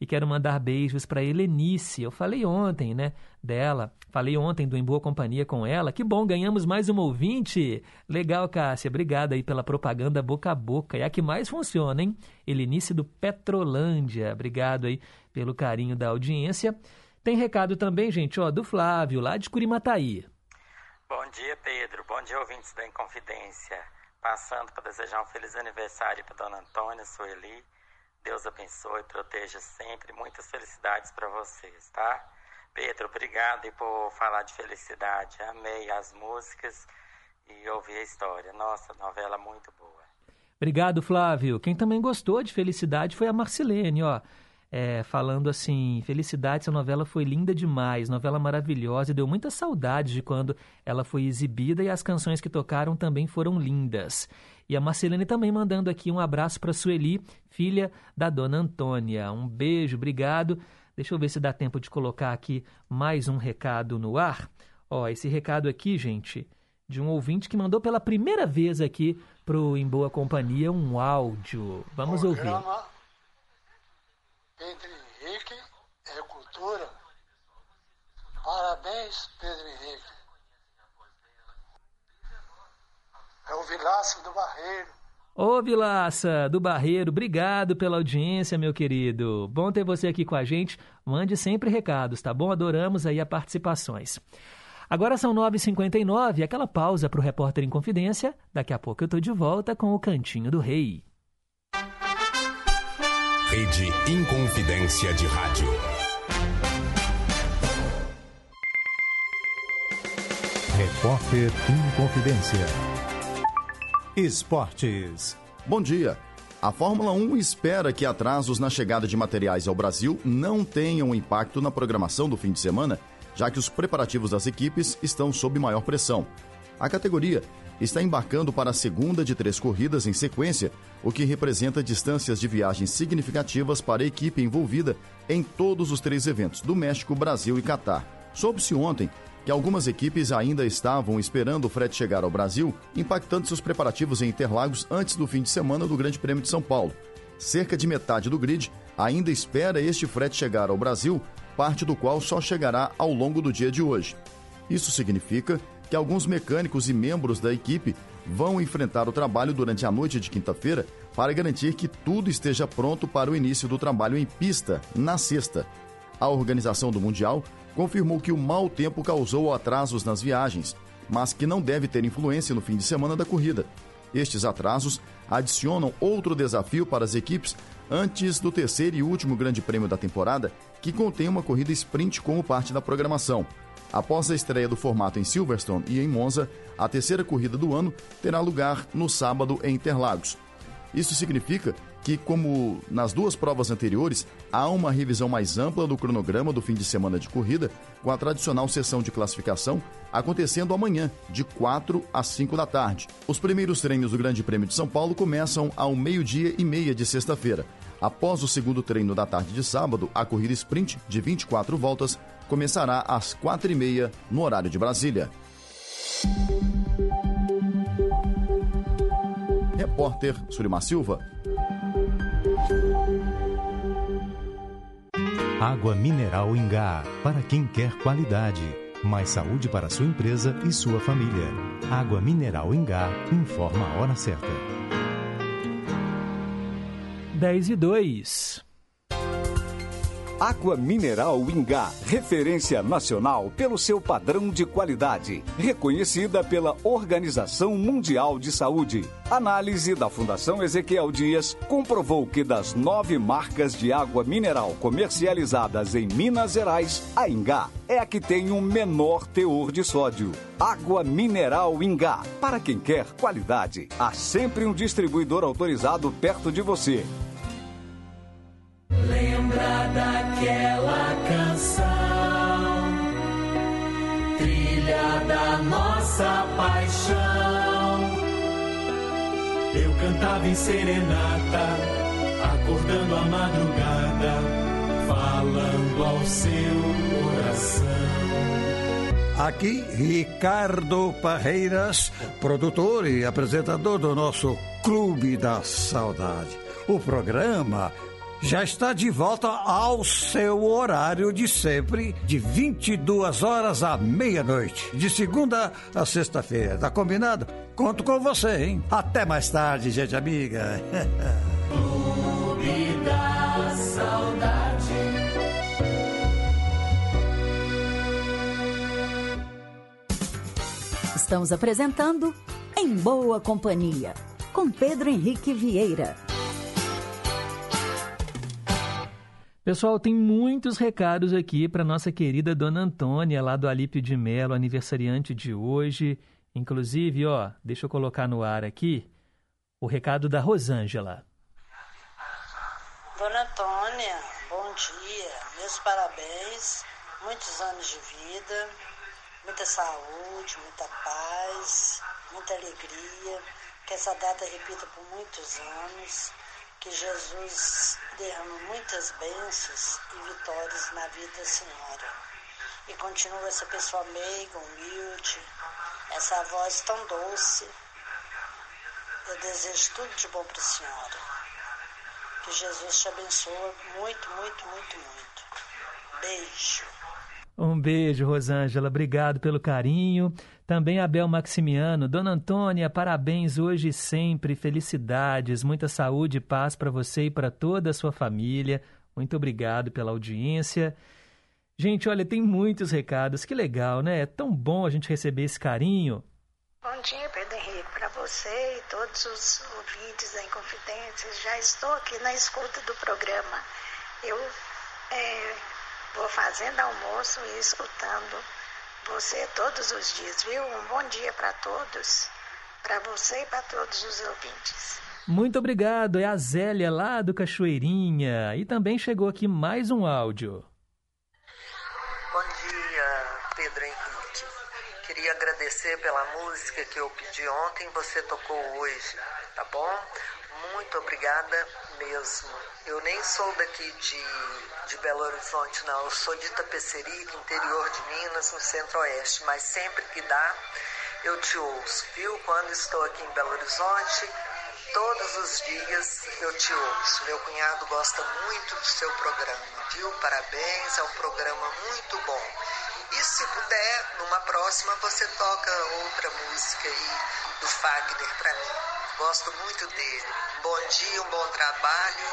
E quero mandar beijos para Helenice. Eu falei ontem, né, dela. Falei ontem do Em Boa Companhia com ela. Que bom, ganhamos mais uma ouvinte. Legal, Cássia. Obrigada aí pela propaganda boca a boca. É a que mais funciona, hein? Helenice do Petrolândia. Obrigado aí pelo carinho da audiência. Tem recado também, gente, ó, do Flávio, lá de Curimataí. Bom dia, Pedro. Bom dia, ouvintes da Inconfidência. Passando para desejar um feliz aniversário para Dona Antônia, Sueli Deus abençoe, proteja sempre. Muitas felicidades para vocês, tá? Pedro, obrigado por falar de felicidade. Amei as músicas e ouvir a história. Nossa, novela muito boa. Obrigado, Flávio. Quem também gostou de felicidade foi a Marcelene, ó. É, falando assim, felicidade, essa novela foi linda demais, novela maravilhosa e deu muita saudade de quando ela foi exibida e as canções que tocaram também foram lindas. E a Marcelene também mandando aqui um abraço para Sueli, filha da dona Antônia. Um beijo, obrigado. Deixa eu ver se dá tempo de colocar aqui mais um recado no ar. Ó, esse recado aqui, gente, de um ouvinte que mandou pela primeira vez aqui pro Em Boa Companhia um áudio. Vamos Programa ouvir. Pedro Henrique é cultura. Parabéns, Pedro Henrique. É o Vilaça do Barreiro. Ô Vilaça do Barreiro, obrigado pela audiência, meu querido. Bom ter você aqui com a gente. Mande sempre recados, tá bom? Adoramos aí as participações. Agora são 9h59, aquela pausa para o Repórter em Confidência. Daqui a pouco eu tô de volta com o Cantinho do Rei. Rede Inconfidência de Rádio. Repórter Inconfidência. Esportes. Bom dia. A Fórmula 1 espera que atrasos na chegada de materiais ao Brasil não tenham impacto na programação do fim de semana, já que os preparativos das equipes estão sob maior pressão. A categoria está embarcando para a segunda de três corridas em sequência, o que representa distâncias de viagem significativas para a equipe envolvida em todos os três eventos do México, Brasil e Catar. Soube-se ontem que algumas equipes ainda estavam esperando o frete chegar ao Brasil, impactando seus preparativos em Interlagos antes do fim de semana do Grande Prêmio de São Paulo. Cerca de metade do grid ainda espera este frete chegar ao Brasil, parte do qual só chegará ao longo do dia de hoje. Isso significa que alguns mecânicos e membros da equipe vão enfrentar o trabalho durante a noite de quinta-feira para garantir que tudo esteja pronto para o início do trabalho em pista na sexta. A organização do Mundial confirmou que o mau tempo causou atrasos nas viagens, mas que não deve ter influência no fim de semana da corrida. Estes atrasos adicionam outro desafio para as equipes antes do terceiro e último grande prêmio da temporada, que contém uma corrida sprint como parte da programação. Após a estreia do formato em Silverstone e em Monza, a terceira corrida do ano terá lugar no sábado em Interlagos. Isso significa que, como nas duas provas anteriores, há uma revisão mais ampla do cronograma do fim de semana de corrida, com a tradicional sessão de classificação acontecendo amanhã, de 4 às 5 da tarde. Os primeiros treinos do Grande Prêmio de São Paulo começam ao meio-dia e meia de sexta-feira. Após o segundo treino da tarde de sábado, a corrida sprint de 24 voltas começará às 4 e meia no horário de Brasília. Repórter Surimar Silva. Água mineral Ingá, para quem quer qualidade. Mais saúde para sua empresa e sua família. Água mineral Ingá, informa a hora certa. 10 e 2. Água Mineral Ingá, referência nacional pelo seu padrão de qualidade, reconhecida pela Organização Mundial de Saúde. Análise da Fundação Ezequiel Dias comprovou que das nove marcas de água mineral comercializadas em Minas Gerais, a Ingá é a que tem o menor teor de sódio. Água Mineral Ingá, para quem quer qualidade. Há sempre um distribuidor autorizado perto de você. Lembra daquela canção, trilha da nossa paixão. Eu cantava em serenata, acordando a madrugada, falando ao seu coração. Aqui, Ricardo Parreiras, produtor e apresentador do nosso Clube da Saudade. O programa já está de volta ao seu horário de sempre, de 22 horas à meia-noite, de segunda a sexta-feira. Tá combinado? Conto com você, hein? Até mais tarde, gente amiga. Clube da Saudade. Estamos apresentando Em Boa Companhia, com Pedro Henrique Vieira. Pessoal, tem muitos recados aqui para nossa querida Dona Antônia, lá do Alípio de Melo, aniversariante de hoje. Inclusive, ó, deixa eu colocar no ar aqui o recado da Rosângela. Dona Antônia, bom dia, meus parabéns, muitos anos de vida, muita saúde, muita paz, muita alegria, que essa data repita por muitos anos, que Jesus derrama muitas bênçãos e vitórias na vida da senhora. E continua essa pessoa meiga, humilde, essa voz tão doce. Eu desejo tudo de bom para a senhora. Que Jesus te abençoe muito, muito, muito, muito. Beijo. Um beijo, Rosângela. Obrigado pelo carinho. Também Abel Maximiano. Dona Antônia, parabéns hoje e sempre. Felicidades, muita saúde e paz para você e para toda a sua família. Muito obrigado pela audiência. Gente, olha, tem muitos recados. Que legal, né? É tão bom a gente receber esse carinho. Bom dia, Pedro Henrique, para você e todos os ouvintes da Inconfidência. Já estou aqui na escuta do programa. Eu é, vou fazendo almoço e escutando você todos os dias, viu? Um bom dia para todos, para você e para todos os ouvintes. Muito obrigado. É a Zélia lá do Cachoeirinha. E também chegou aqui mais um áudio. Bom dia, Pedro Henrique. Queria agradecer pela música que eu pedi ontem, você tocou hoje, tá bom? Muito obrigada mesmo. Eu nem sou daqui de, de Belo Horizonte, não. Eu sou de Itapecerica, interior de Minas, no centro-oeste. Mas sempre que dá, eu te ouço, viu? Quando estou aqui em Belo Horizonte, todos os dias eu te ouço. Meu cunhado gosta muito do seu programa, viu? Parabéns, é um programa muito bom. E se puder, numa próxima você toca outra música aí do Fagner para mim. Gosto muito dele. Bom dia, um bom trabalho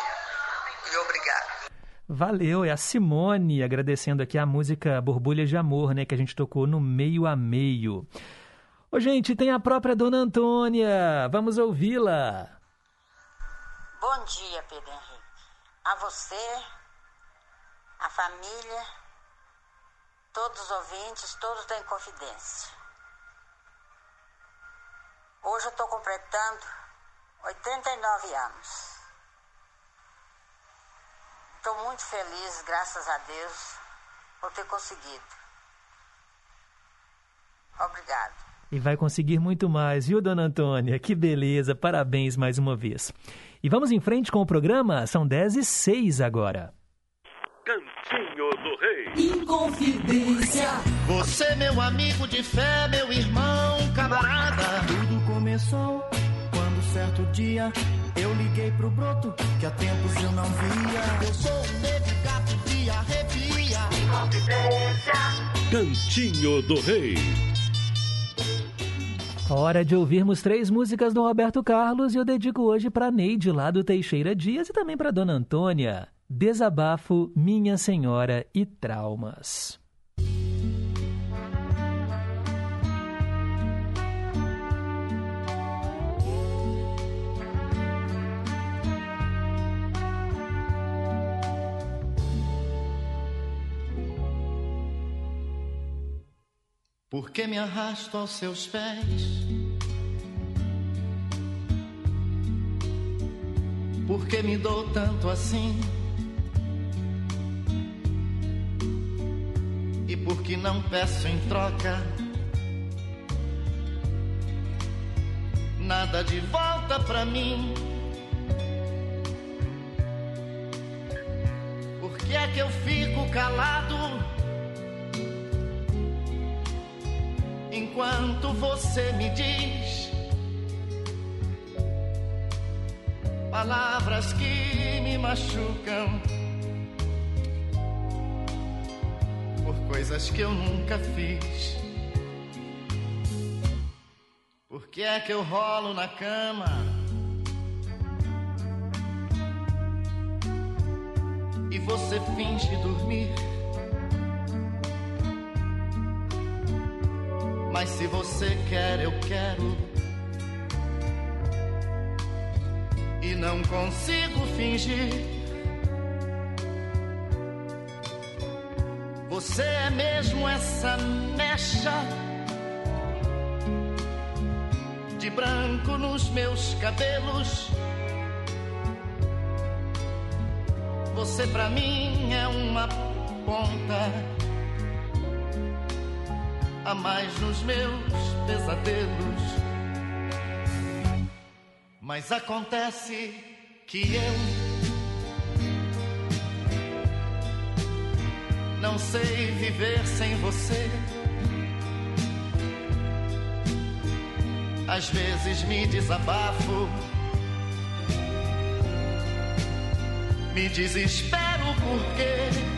e obrigado. Valeu, é a Simone agradecendo aqui a música Borbulhas de Amor, né, que a gente tocou no meio a meio. Ô, gente, tem a própria Dona Antônia. Vamos ouvi-la. Bom dia, Pedro Henrique. a você, a família, todos os ouvintes, todos da Inconfidência. Hoje eu estou completando 89 anos. Estou muito feliz, graças a Deus, por ter conseguido. Obrigado. E vai conseguir muito mais, viu, dona Antônia? Que beleza, parabéns mais uma vez. E vamos em frente com o programa, são 10 e 6 agora. Cantinho do Rei. Inconfidência. Você, meu amigo de fé, meu irmão, camarada. Começou quando certo dia eu liguei pro broto que há tempos eu não via. Eu sou um negro gato de arrepia. Cantinho do Rei. Hora de ouvirmos três músicas do Roberto Carlos e eu dedico hoje para Neide lá do Teixeira Dias e também para Dona Antônia. Desabafo, Minha Senhora e Traumas. Por que me arrasto aos seus pés? Por que me dou tanto assim? E por que não peço em troca nada de volta pra mim? Por que é que eu fico calado? Enquanto você me diz palavras que me machucam por coisas que eu nunca fiz. Por que é que eu rolo na cama? E você finge dormir. Mas se você quer, eu quero. E não consigo fingir. Você é mesmo essa mecha de branco nos meus cabelos. Você pra mim é uma ponta mais nos meus pesadelos. Mas acontece que eu não sei viver sem você. Às vezes me desabafo, me desespero porque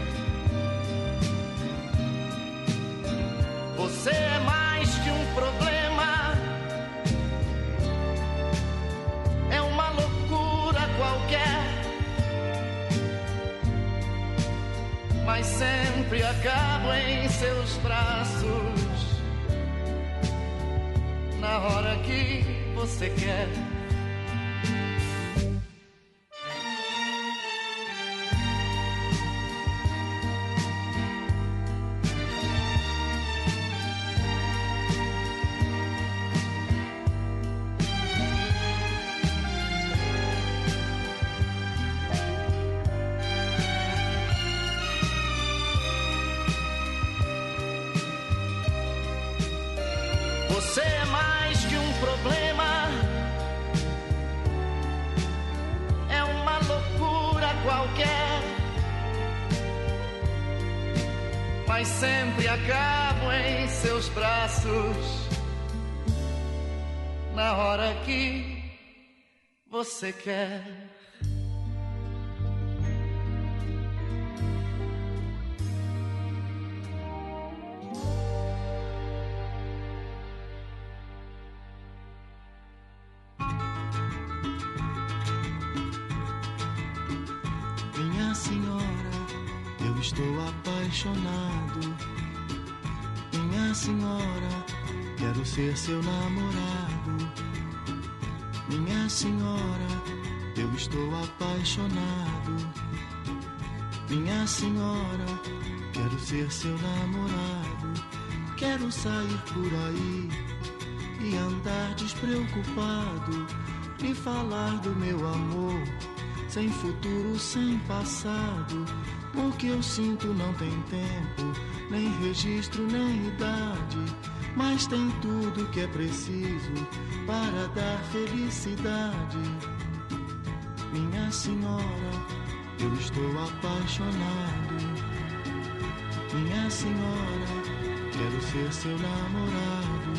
acabo em seus braços. Na hora que você quer. Você quer. Ser seu namorado. Quero sair por aí e andar despreocupado. E falar do meu amor, sem futuro, sem passado. O que eu sinto não tem tempo, nem registro, nem idade. Mas tem tudo que é preciso para dar felicidade. Minha senhora, eu estou apaixonado. Minha senhora, quero ser seu namorado.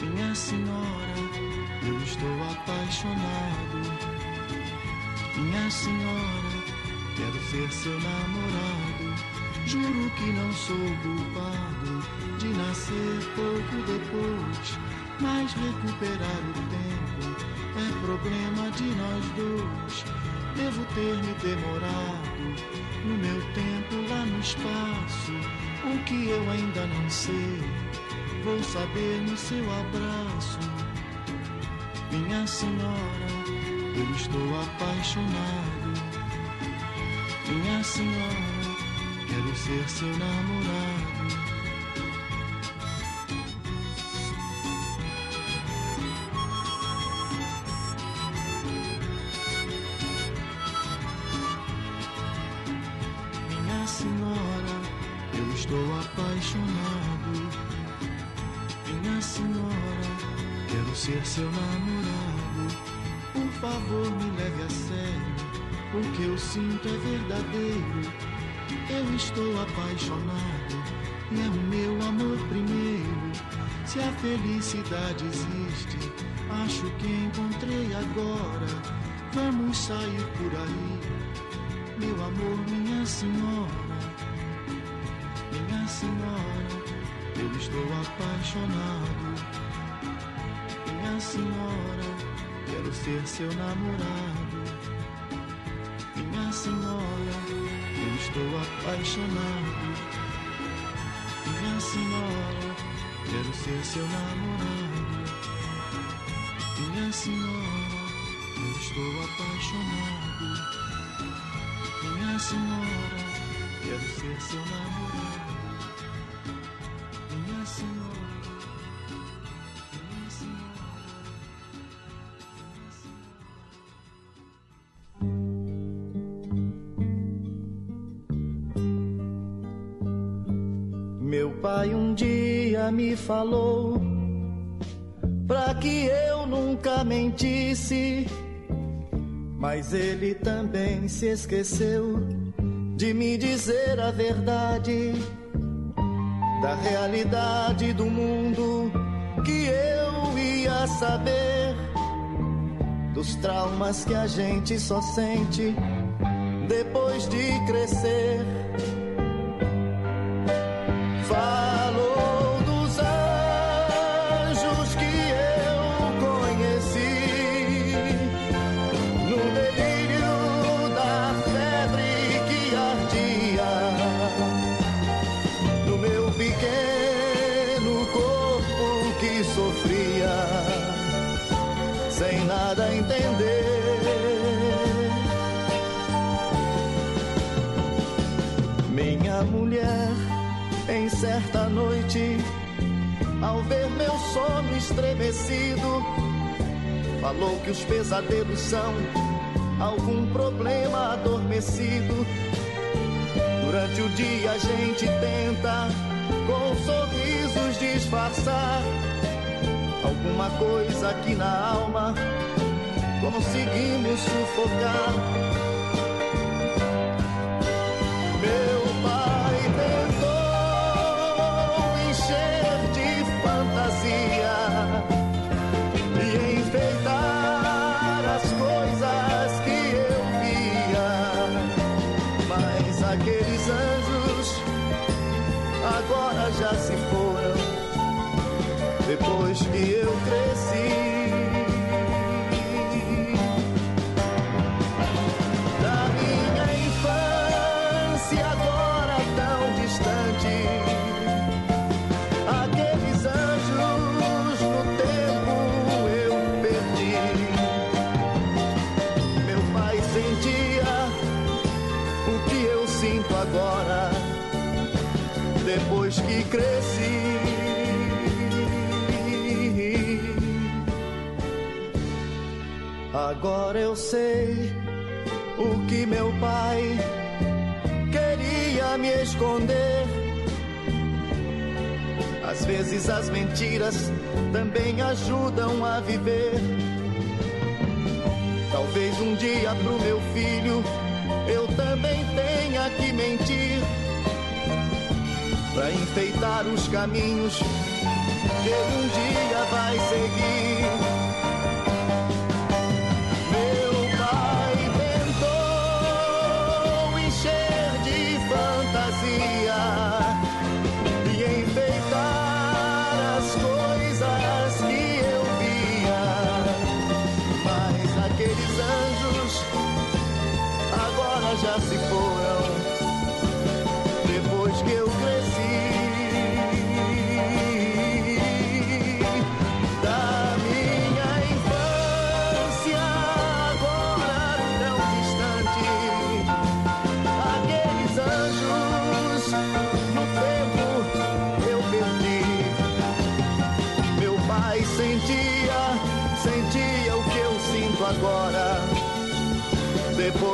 Minha senhora, eu estou apaixonado. Minha senhora, quero ser seu namorado. Juro que não sou culpado de nascer pouco depois, mas recuperar o tempo é problema de nós dois. Devo ter me demorado no meu tempo lá no espaço. O que eu ainda não sei, vou saber no seu abraço. Minha senhora, eu estou apaixonado. Minha senhora, quero ser seu namorado. Seu namorado. Por favor, me leve a sério. O que eu sinto é verdadeiro. Eu estou apaixonado e é o meu amor primeiro. Se a felicidade existe, acho que encontrei agora. Vamos sair por aí, meu amor, minha senhora. Minha senhora, eu estou apaixonado. Senhora, quero ser seu namorado. Minha senhora, eu estou apaixonado. Minha senhora, quero ser seu namorado. Minha senhora, eu estou apaixonado. Minha senhora, quero ser seu namorado. Me falou pra que eu nunca mentisse, mas ele também se esqueceu de me dizer a verdade da realidade do mundo que eu ia saber dos traumas que a gente só sente depois de crescer. Minha mulher, em certa noite, ao ver meu sono estremecido, falou que os pesadelos são algum problema adormecido. Durante o dia a gente tenta com sorrisos disfarçar alguma coisa aqui na alma. Conseguimos sufocar. Agora eu sei o que meu pai queria me esconder. Às vezes as mentiras também ajudam a viver. Talvez um dia pro meu filho eu também tenha que mentir para enfeitar os caminhos que um dia vai seguir.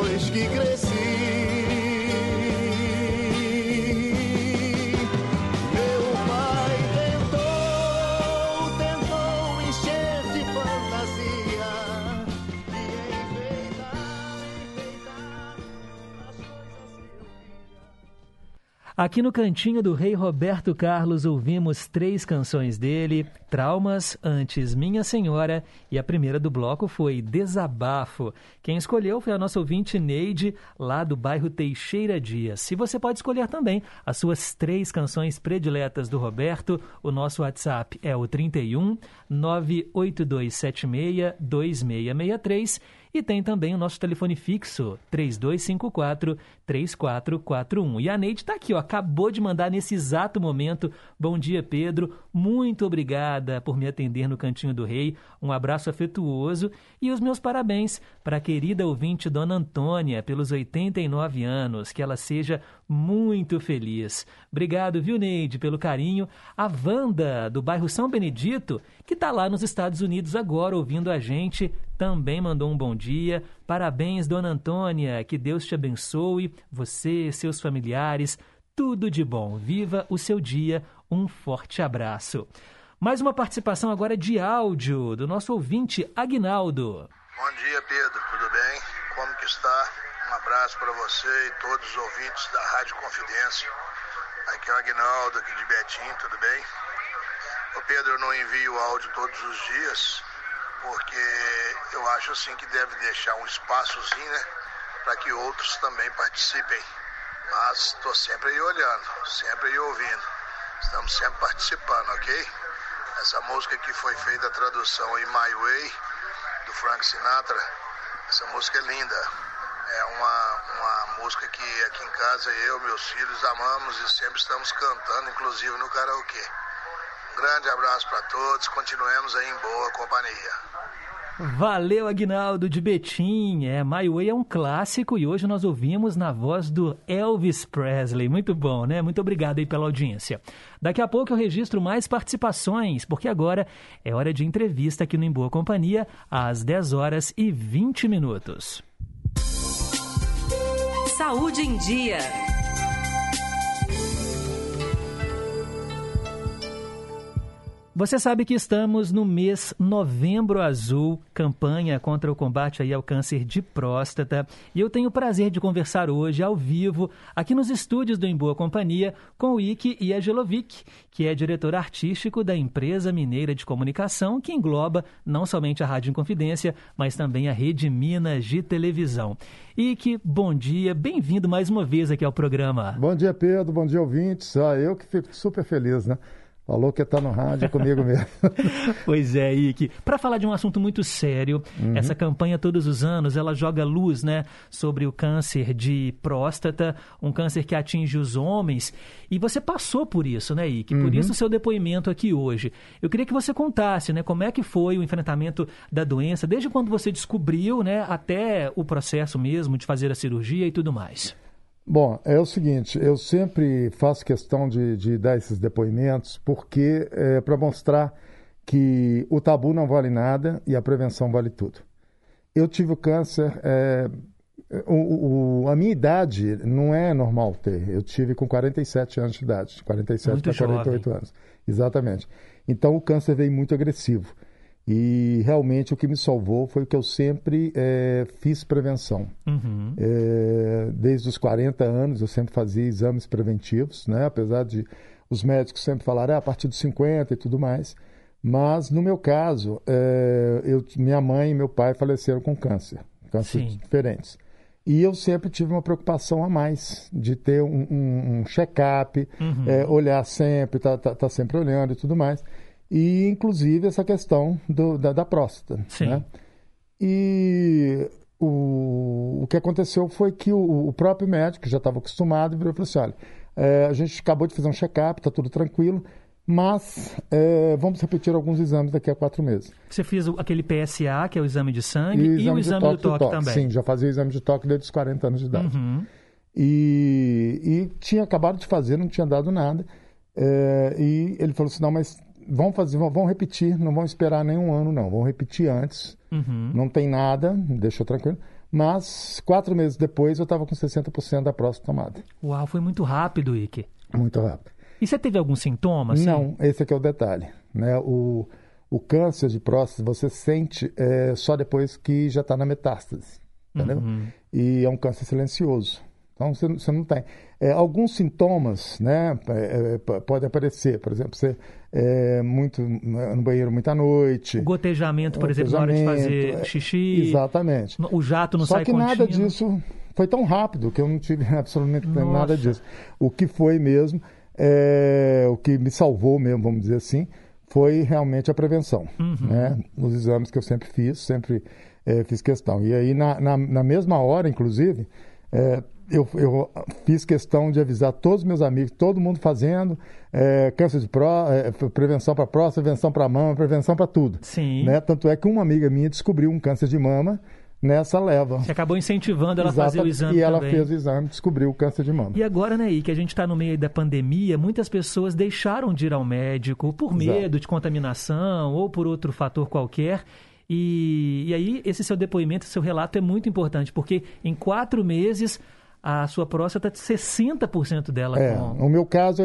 Depois que. Aqui no cantinho do Rei Roberto Carlos ouvimos três canções dele: Traumas, antes Minha Senhora e a primeira do bloco foi Desabafo. Quem escolheu foi a nossa ouvinte Neide, lá do bairro Teixeira Dias. E você pode escolher também as suas três canções prediletas do Roberto. O nosso WhatsApp é o 31 98276 2663 e tem também o nosso telefone fixo, 3254-3441. E a Neide está aqui, ó, acabou de mandar nesse exato momento. Bom dia, Pedro. Muito obrigada por me atender no Cantinho do Rei. Um abraço afetuoso e os meus parabéns para a querida ouvinte Dona Antônia pelos 89 anos. Que ela seja muito feliz. Obrigado, viu, Neide, pelo carinho. A Wanda, do bairro São Benedito, que está lá nos Estados Unidos agora ouvindo a gente, também mandou um bom dia. Parabéns, Dona Antônia. Que Deus te abençoe, você, seus familiares. Tudo de bom. Viva o seu dia. Um forte abraço. Mais uma participação agora de áudio do nosso ouvinte Agnaldo. Bom dia, Pedro. Tudo bem? Como que está? Um abraço para você e todos os ouvintes da Rádio Confidência. Aqui é o Agnaldo, aqui de Betim, tudo bem? Ô Pedro, eu não envio áudio todos os dias, porque eu acho assim que deve deixar um espaçozinho, né? Para que outros também participem. Mas estou sempre aí olhando, sempre aí ouvindo. Estamos sempre participando, ok? Essa música que foi feita a tradução em My Way, do Frank Sinatra, essa música é linda. É uma, uma música que aqui em casa eu, meus filhos amamos e sempre estamos cantando, inclusive no karaokê. Um grande abraço para todos, continuemos aí em boa companhia. Valeu, Agnaldo de Betim. É, My Way é um clássico e hoje nós ouvimos na voz do Elvis Presley. Muito bom, né? Muito obrigado aí pela audiência. Daqui a pouco eu registro mais participações, porque agora é hora de entrevista aqui no Em Boa Companhia, às 10 horas e 20 minutos. Saúde em Dia. Você sabe que estamos no mês Novembro Azul, campanha contra o combate aí ao câncer de próstata. E eu tenho o prazer de conversar hoje ao vivo, aqui nos estúdios do Em Boa Companhia, com o Ike Iagelovic, que é diretor artístico da empresa mineira de comunicação, que engloba não somente a Rádio Inconfidência, mas também a Rede Minas de televisão. Ike, bom dia, bem-vindo mais uma vez aqui ao programa. Bom dia, Pedro, bom dia, ouvintes. Ah, eu que fico super feliz, né? Falou que está no rádio comigo mesmo. pois é, Ike. Para falar de um assunto muito sério, uhum. essa campanha todos os anos, ela joga luz, né, sobre o câncer de próstata, um câncer que atinge os homens. E você passou por isso, né, Ike? Por uhum. isso o seu depoimento aqui hoje. Eu queria que você contasse, né, como é que foi o enfrentamento da doença, desde quando você descobriu, né, até o processo mesmo de fazer a cirurgia e tudo mais. Bom, é o seguinte, eu sempre faço questão de, de dar esses depoimentos porque é para mostrar que o tabu não vale nada e a prevenção vale tudo. Eu tive o câncer, é, o, o- a minha idade não é normal ter. Eu tive com 47 anos de idade, 47 Muito para 48 jovem. anos. Exatamente. Então o câncer veio muito agressivo. E realmente o que me salvou foi que eu sempre eh, fiz prevenção. Uhum. Eh, desde os 40 anos eu sempre fazia exames preventivos, né? apesar de os médicos sempre falarem "Ah, a partir dos 50 e tudo mais. Mas no meu caso, eh, eu, minha mãe e meu pai faleceram com câncer, cânceres diferentes. E eu sempre tive uma preocupação a mais de ter um, um- um check-up, Uhum. olhar sempre, tá, tá, tá sempre olhando e tudo mais. E, inclusive, essa questão do- da, da próstata. Sim. né? E o, o que aconteceu foi que o, o próprio médico, que já estava acostumado, virou e falou assim: olha, eh, a gente acabou de fazer um check-up, está tudo tranquilo, mas eh, vamos repetir alguns exames daqui a quatro meses. Você fez o- aquele PSA, que é o exame de sangue, e, o de exame do toque toque, também. Sim, já fazia o exame de toque desde os 40 anos de idade. Uhum. E, e tinha acabado de fazer, não tinha dado nada. É, e ele falou assim: não, mas vamos fazer, vamos, vamos repetir, não vamos esperar nenhum ano, não. Vamos repetir antes. Uhum. Não tem nada, deixou tranquilo. Mas quatro meses depois eu estava com 60% da próstata tomada. Uau, foi muito rápido, Ike. Muito rápido. E você teve algum sintoma? assim? Não, esse aqui é o detalhe. Né? O, o câncer de próstata você sente é, só depois que já está na metástase. Entendeu? Uhum. E é um câncer silencioso. Então você, não- você não tem. É, alguns sintomas né, é, é, podem aparecer. Por exemplo, você é muito no banheiro muita noite. O gotejamento, por exemplo, na hora de fazer Gotejamento, é, xixi. Exatamente. O jato não Só sai que nada contínuo. disso foi tão rápido que eu não tive absolutamente Nossa. nada disso. O que foi mesmo, é, o que me salvou mesmo, vamos dizer assim, foi realmente a prevenção. Uhum. Né? Nos exames que eu sempre fiz, sempre fiz questão. E aí, na, na, na mesma hora, inclusive, eu, eu fiz questão de avisar todos os meus amigos, todo mundo fazendo é, câncer de pró, é, prevenção para próstata, prevenção para mama, prevenção para tudo. Sim. Né? Tanto é que uma amiga minha descobriu um câncer de mama nessa leva. Você acabou incentivando ela a fazer o exame E ela também. fez o exame, descobriu o câncer de mama. E agora, né, que a gente está no meio da pandemia, muitas pessoas deixaram de ir ao médico por Exato. medo de contaminação ou por outro fator qualquer. E, e aí, esse seu depoimento, seu relato é muito importante, porque em quatro meses a sua próstata, 60% dela É, com... no meu caso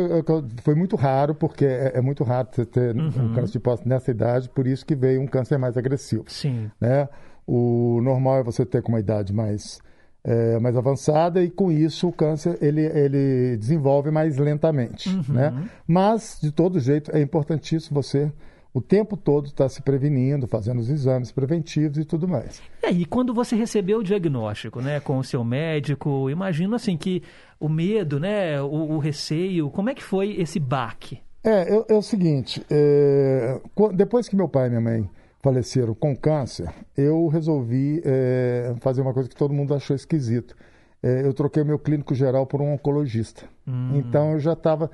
foi muito raro, porque é, é muito raro você ter Uhum. um câncer de próstata nessa idade, por isso que veio um câncer mais agressivo. Sim. Né? O normal é você ter com uma idade mais, é, mais avançada e com isso o câncer ele, ele desenvolve mais lentamente. Uhum. Né? Mas, de todo jeito, é importantíssimo você o tempo todo estar se prevenindo, fazendo os exames preventivos e tudo mais. E aí, quando você recebeu o diagnóstico, né, com o seu médico, imagino assim que o medo, né, o, o receio, como é que foi esse baque? É, é, é o seguinte, é, depois que meu pai e minha mãe faleceram com câncer, eu resolvi é, fazer uma coisa que todo mundo achou esquisito. É, eu troquei o meu clínico geral por um oncologista. Hum. Então eu já estava,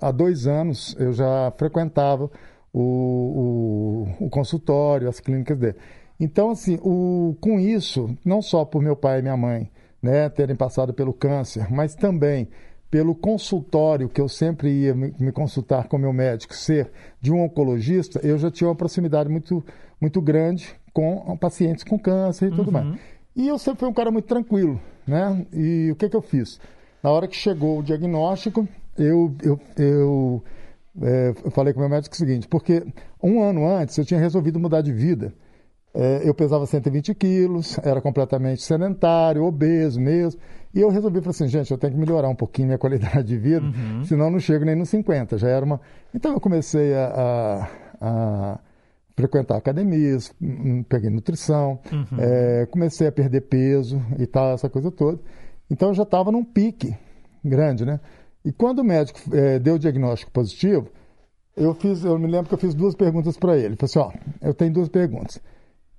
há dois anos, eu já frequentava o, o- o consultório, as clínicas dele. Então, assim, o, com isso, não só por meu pai e minha mãe né, terem passado pelo câncer, mas também pelo consultório que eu sempre ia me, consultar com meu médico ser de um oncologista, eu já tinha uma proximidade muito, muito grande com pacientes com câncer e tudo mais. E eu sempre fui um cara muito tranquilo, né? E o que, que eu fiz? Na hora que chegou o diagnóstico, eu, eu, eu, é, eu falei com o meu médico o seguinte, porque um ano antes eu tinha resolvido mudar de vida. É, eu pesava 120 quilos, era completamente sedentário, obeso mesmo. E eu resolvi, falei assim, gente, eu tenho que melhorar um pouquinho minha qualidade de vida, senão eu não chego nem nos 50. Já era uma... Então eu comecei a, a- a frequentar academias, hum, peguei nutrição, Uhum. é, comecei a perder peso e tal, essa coisa toda. Então eu já estava num pique grande, né? E quando o médico é, deu o diagnóstico positivo, eu fiz, eu me lembro que eu fiz duas perguntas para ele. Ele falou assim, ó, eu tenho duas perguntas.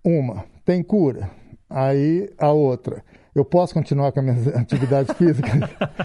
Uma, tem cura? Aí a outra, eu posso continuar com as minhas atividades físicas?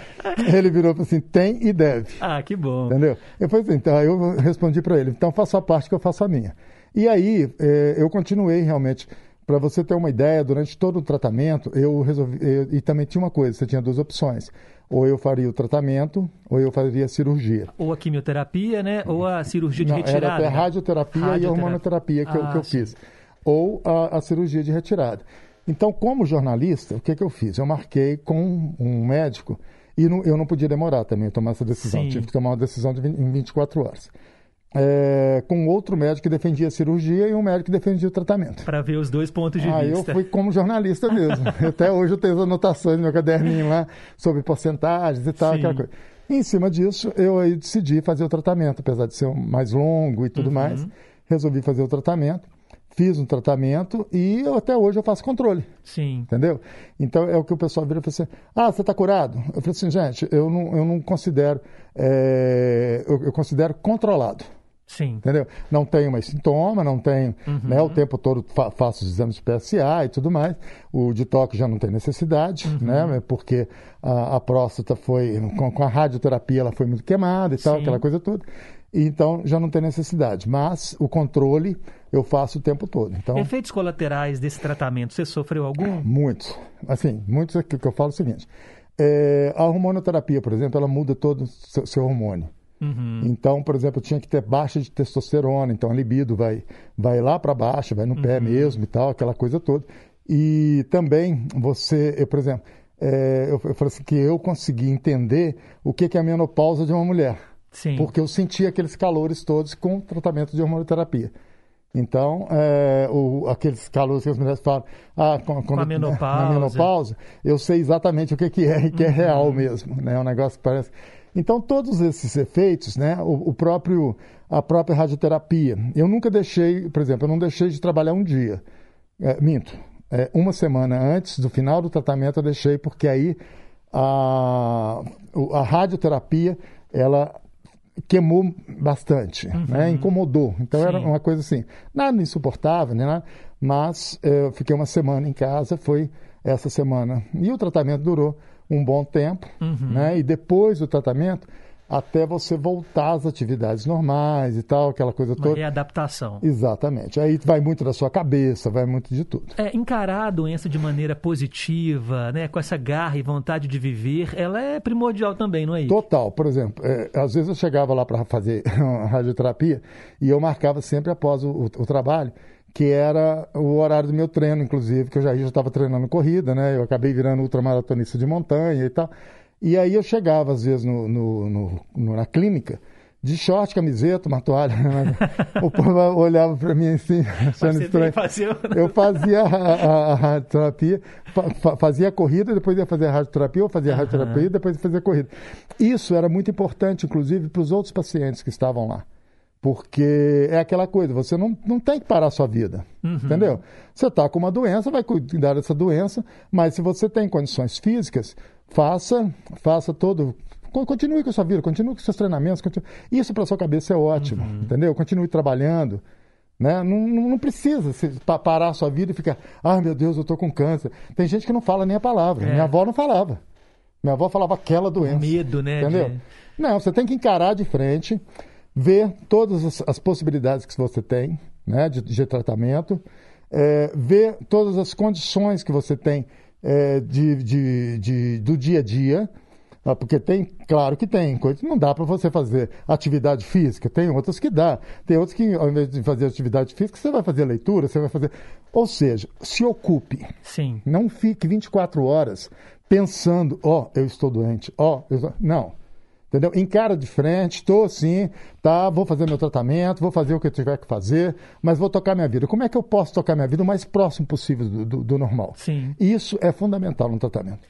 ele virou assim, tem e deve. Ah, que bom. Entendeu? Eu falei assim, então eu respondi para ele, então faça a parte que eu faço a minha. E aí eh, eu continuei realmente Para você ter uma ideia, durante todo o tratamento, eu resolvi. eu- e também tinha uma coisa: você tinha duas opções. Ou eu faria o tratamento, ou eu faria a cirurgia. Ou a quimioterapia, né? Ou a cirurgia de Não, retirada. Era até né? radioterapia, e a Radioterapia. hormonoterapia que, eu, que Ah, eu sim. fiz. Ou a, a cirurgia de retirada. Então, como jornalista, o que, que eu fiz? Eu marquei com um médico e não- eu não podia demorar também tomar essa decisão. Sim. Tive que tomar uma decisão de, vin- em 24 horas. É, com outro médico que defendia a cirurgia e um médico que defendia o tratamento. Para ver os dois pontos de Aí eu vista. fui como jornalista mesmo. Até hoje eu tenho as anotações no meu caderninho lá sobre porcentagens e tal, Sim. aquela coisa. E em cima disso, eu aí decidi fazer o tratamento, apesar de ser mais longo e tudo Uhum. mais. Resolvi fazer o tratamento, fiz um tratamento e eu, até hoje eu faço controle. Sim. Entendeu? Então é o que o pessoal vira e fala assim: ah, você está curado? Eu falei assim, gente, eu não, eu não considero. é, eu, eu considero controlado. Sim. Entendeu? Não tenho mais sintoma, não tenho. Uhum. Né, o tempo todo fa- faço os exames de PSA e tudo mais. O de toque já não tem necessidade, Uhum. né? Porque a, a próstata foi. Com, com a radioterapia ela foi muito queimada e tal, Sim. aquela coisa toda. E Então já não tem necessidade. Mas o controle eu faço o tempo todo. Então, Efeitos colaterais desse tratamento, você sofreu algum? Muitos. Assim, muitos é que que eu falo é o seguinte. é, a hormonoterapia, por exemplo, ela muda todo o seu, seu hormônio. Uhum. Então, por exemplo, tinha que ter baixa de testosterona, então a libido vai, vai lá para baixo, vai no Uhum. pé mesmo e tal, aquela coisa toda. E também você, eu, por exemplo, é, eu, eu falo assim que eu consegui entender o que, que é a menopausa de uma mulher. Sim. Porque eu senti aqueles calores todos com o tratamento de hormonoterapia. Então, é, o- aqueles calores que as mulheres falam, ah, quando, quando- a menopausa. na menopausa, eu sei exatamente o que, que é e que é Uhum. real mesmo, né? É um negócio que parece. Então, todos esses efeitos, né? O, o próprio, a própria radioterapia. Eu nunca deixei, por exemplo, eu não deixei de trabalhar um dia. É, minto. É, uma semana antes do final do tratamento eu deixei, porque aí a, a radioterapia, ela queimou bastante, né? incomodou. Então era Uhum. Sim. uma coisa assim, nada insuportável, né? mas eh, eu fiquei uma semana em casa, foi essa semana. E o tratamento durou um bom tempo, Uhum. né? E depois do tratamento, até você voltar às atividades normais e tal, aquela coisa Uma toda. readaptação. Exatamente. Aí vai muito da sua cabeça, vai muito de tudo. É, encarar a doença de maneira positiva, né, com essa garra e vontade de viver, ela é primordial também, não é isso? Total. Por exemplo, é, às vezes eu chegava lá para fazer radioterapia e eu marcava sempre após o, o- o trabalho, que era o horário do meu treino, inclusive, que eu já estava treinando corrida, né? Eu acabei virando ultramaratonista de montanha e tal. E aí eu chegava, às vezes, no, no- no- na clínica, de short, camiseta, uma toalha. né? o povo olhava para mim assim, achando estranho. o- Eu fazia a, a- a radioterapia, fa- fa- fazia a corrida, depois ia fazer a radioterapia, ou fazia a radioterapia e depois ia fazer a corrida. Isso era muito importante, inclusive, para os outros pacientes que estavam lá. Porque é aquela coisa, você não, não tem que parar a sua vida, Uhum. entendeu? Você está com uma doença, vai cuidar dessa doença, mas se você tem condições físicas, faça, faça todo... co- Continue com a sua vida, continue com seus treinamentos. continue- Isso para sua cabeça é ótimo, Uhum. entendeu? Continue trabalhando, né? Não, não, precisa se- pa- parar a sua vida e ficar, ai meu Deus, eu estou com câncer. Tem gente que não fala nem a palavra. É. Minha avó não falava. Minha avó falava aquela doença. medo, né, Entendeu? de- Não, você tem que encarar de frente, ver todas as, as possibilidades que você tem né, de, de tratamento, é, ver todas as condições que você tem é, de, de- de- do dia a dia. ah, Porque tem, claro que tem, coisas não dá para você fazer atividade física, tem outras que dá. Tem outras que, ao invés de fazer atividade física, você vai fazer leitura, você vai fazer. Ou seja, se ocupe. Sim. Não fique 24 horas pensando, ó, eu estou doente, ó, eu estou... não. Entendeu? Encara de frente, estou assim, tá, vou fazer meu tratamento, vou fazer o que eu tiver que fazer, mas vou tocar minha vida. Como é que eu posso tocar minha vida o mais próximo possível do, do- do normal? Sim. Isso é fundamental no tratamento.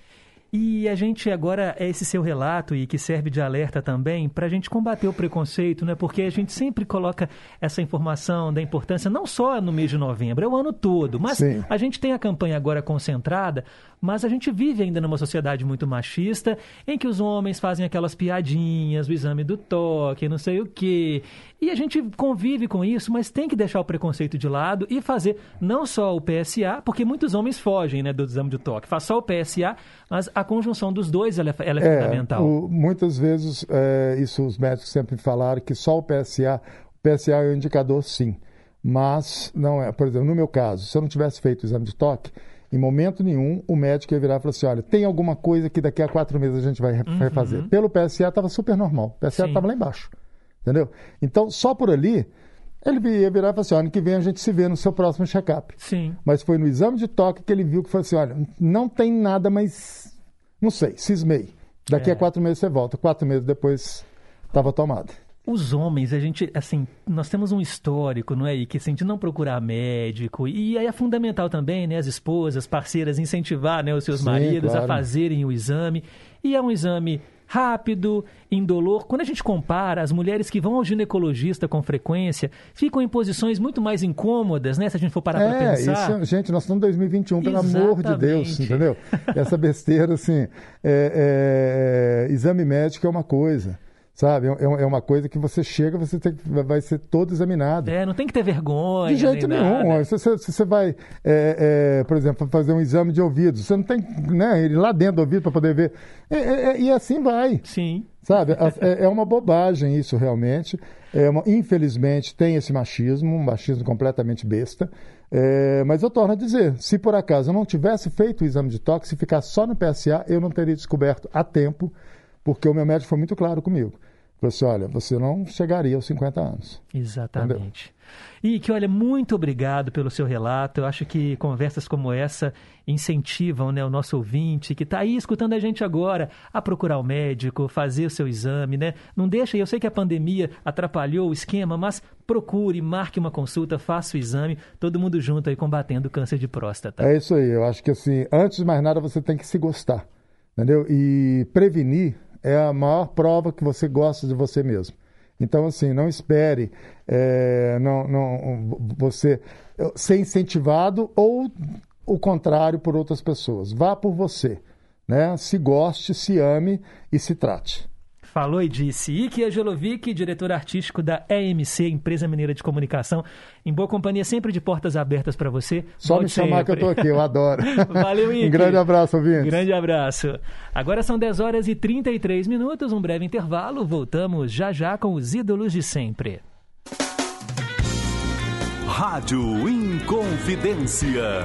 E a gente agora, é esse seu relato e que serve de alerta também para a gente combater o preconceito, né? Porque a gente sempre coloca essa informação da importância, não só no mês de novembro, é o ano todo. Mas Sim. a gente tem a campanha agora concentrada, mas a gente vive ainda numa sociedade muito machista, em que os homens fazem aquelas piadinhas, o exame do toque, não sei o quê. E a gente convive com isso, mas tem que deixar o preconceito de lado e fazer não só o PSA, porque muitos homens fogem né, do exame do toque. Faz só o PSA, mas a conjunção dos dois ela, é- ela é, fundamental. o- muitas vezes, é, isso os médicos sempre falaram que só o PSA, o PSA é um indicador sim, Mas, não é, por exemplo, no meu caso, se eu não tivesse feito o exame de toque, em momento nenhum o médico ia virar e falar assim: olha, tem alguma coisa que daqui a quatro meses a gente vai, Uhum. fazer. Pelo PSA estava super normal. O PSA estava lá embaixo. Entendeu? Então, só por ali, ele ia virar e falar assim: ano que vem a gente se vê no seu próximo check-up. Sim. Mas foi no exame de toque que ele viu que foi assim: olha, não tem nada, mas não sei, cismei. Daqui É. a quatro meses você volta. Quatro meses depois estava tomado. Os homens, a gente, assim, nós temos um histórico, não é? E que assim, de não procurar médico. E aí é fundamental também, né? As esposas, parceiras, incentivar né, os seus Sim, maridos a claro. fazerem o exame. E é um exame rápido, indolor. Quando a gente compara, as mulheres que vão ao ginecologista com frequência ficam em posições muito mais incômodas, né? Se a gente for parar para É, pensar. isso, gente, nós estamos em 2021, pelo amor de Deus, Exatamente. entendeu? Essa besteira, assim, é- é- exame médico é uma coisa, sabe? É, é uma coisa que você chega, você tem, que- vai ser todo examinado. É, não tem que ter vergonha. De jeito nenhum. nada. Se você, se você vai, é, é, por exemplo, fazer um exame de ouvido, você não tem né, ele lá dentro do ouvido para poder ver. É, é, é, e assim vai. Sim. Sabe? É, é uma bobagem isso realmente. É uma- infelizmente tem esse machismo, um machismo completamente besta. É, mas eu torno a dizer, se por acaso eu não tivesse feito o exame de toque, se ficar só no PSA, eu não teria descoberto a tempo, porque o meu médico foi muito claro comigo. Falou assim, olha, você não chegaria aos 50 anos. Exatamente. E que, olha, muito obrigado pelo seu relato. Eu acho que conversas como essa incentivam né, o nosso ouvinte que está aí escutando a gente agora a procurar o médico, fazer o seu exame, né? Não deixa, eu sei que a pandemia atrapalhou o esquema, mas procure, marque uma consulta, faça o exame, todo mundo junto aí combatendo o câncer de próstata. É isso aí. Eu acho que assim, antes de mais nada, você tem que se gostar, entendeu? E prevenir é a maior prova que você gosta de você mesmo. Então, assim, não espere é, não, não, você ser incentivado ou o contrário por outras pessoas. Vá por você, né? Se goste, se ame e se trate. Falou e disse. Ike Angelovic, diretor artístico da EMC, Empresa Mineira de Comunicação. Em boa companhia, sempre de portas abertas para você. Só Volte me chamar que eu sempre. estou aqui, eu adoro. Valeu, Ike. um grande abraço, ouvintes. Grande abraço. Agora são 10 horas e 33 minutos, um breve intervalo. Voltamos já já com os ídolos de sempre. Rádio Inconfidência.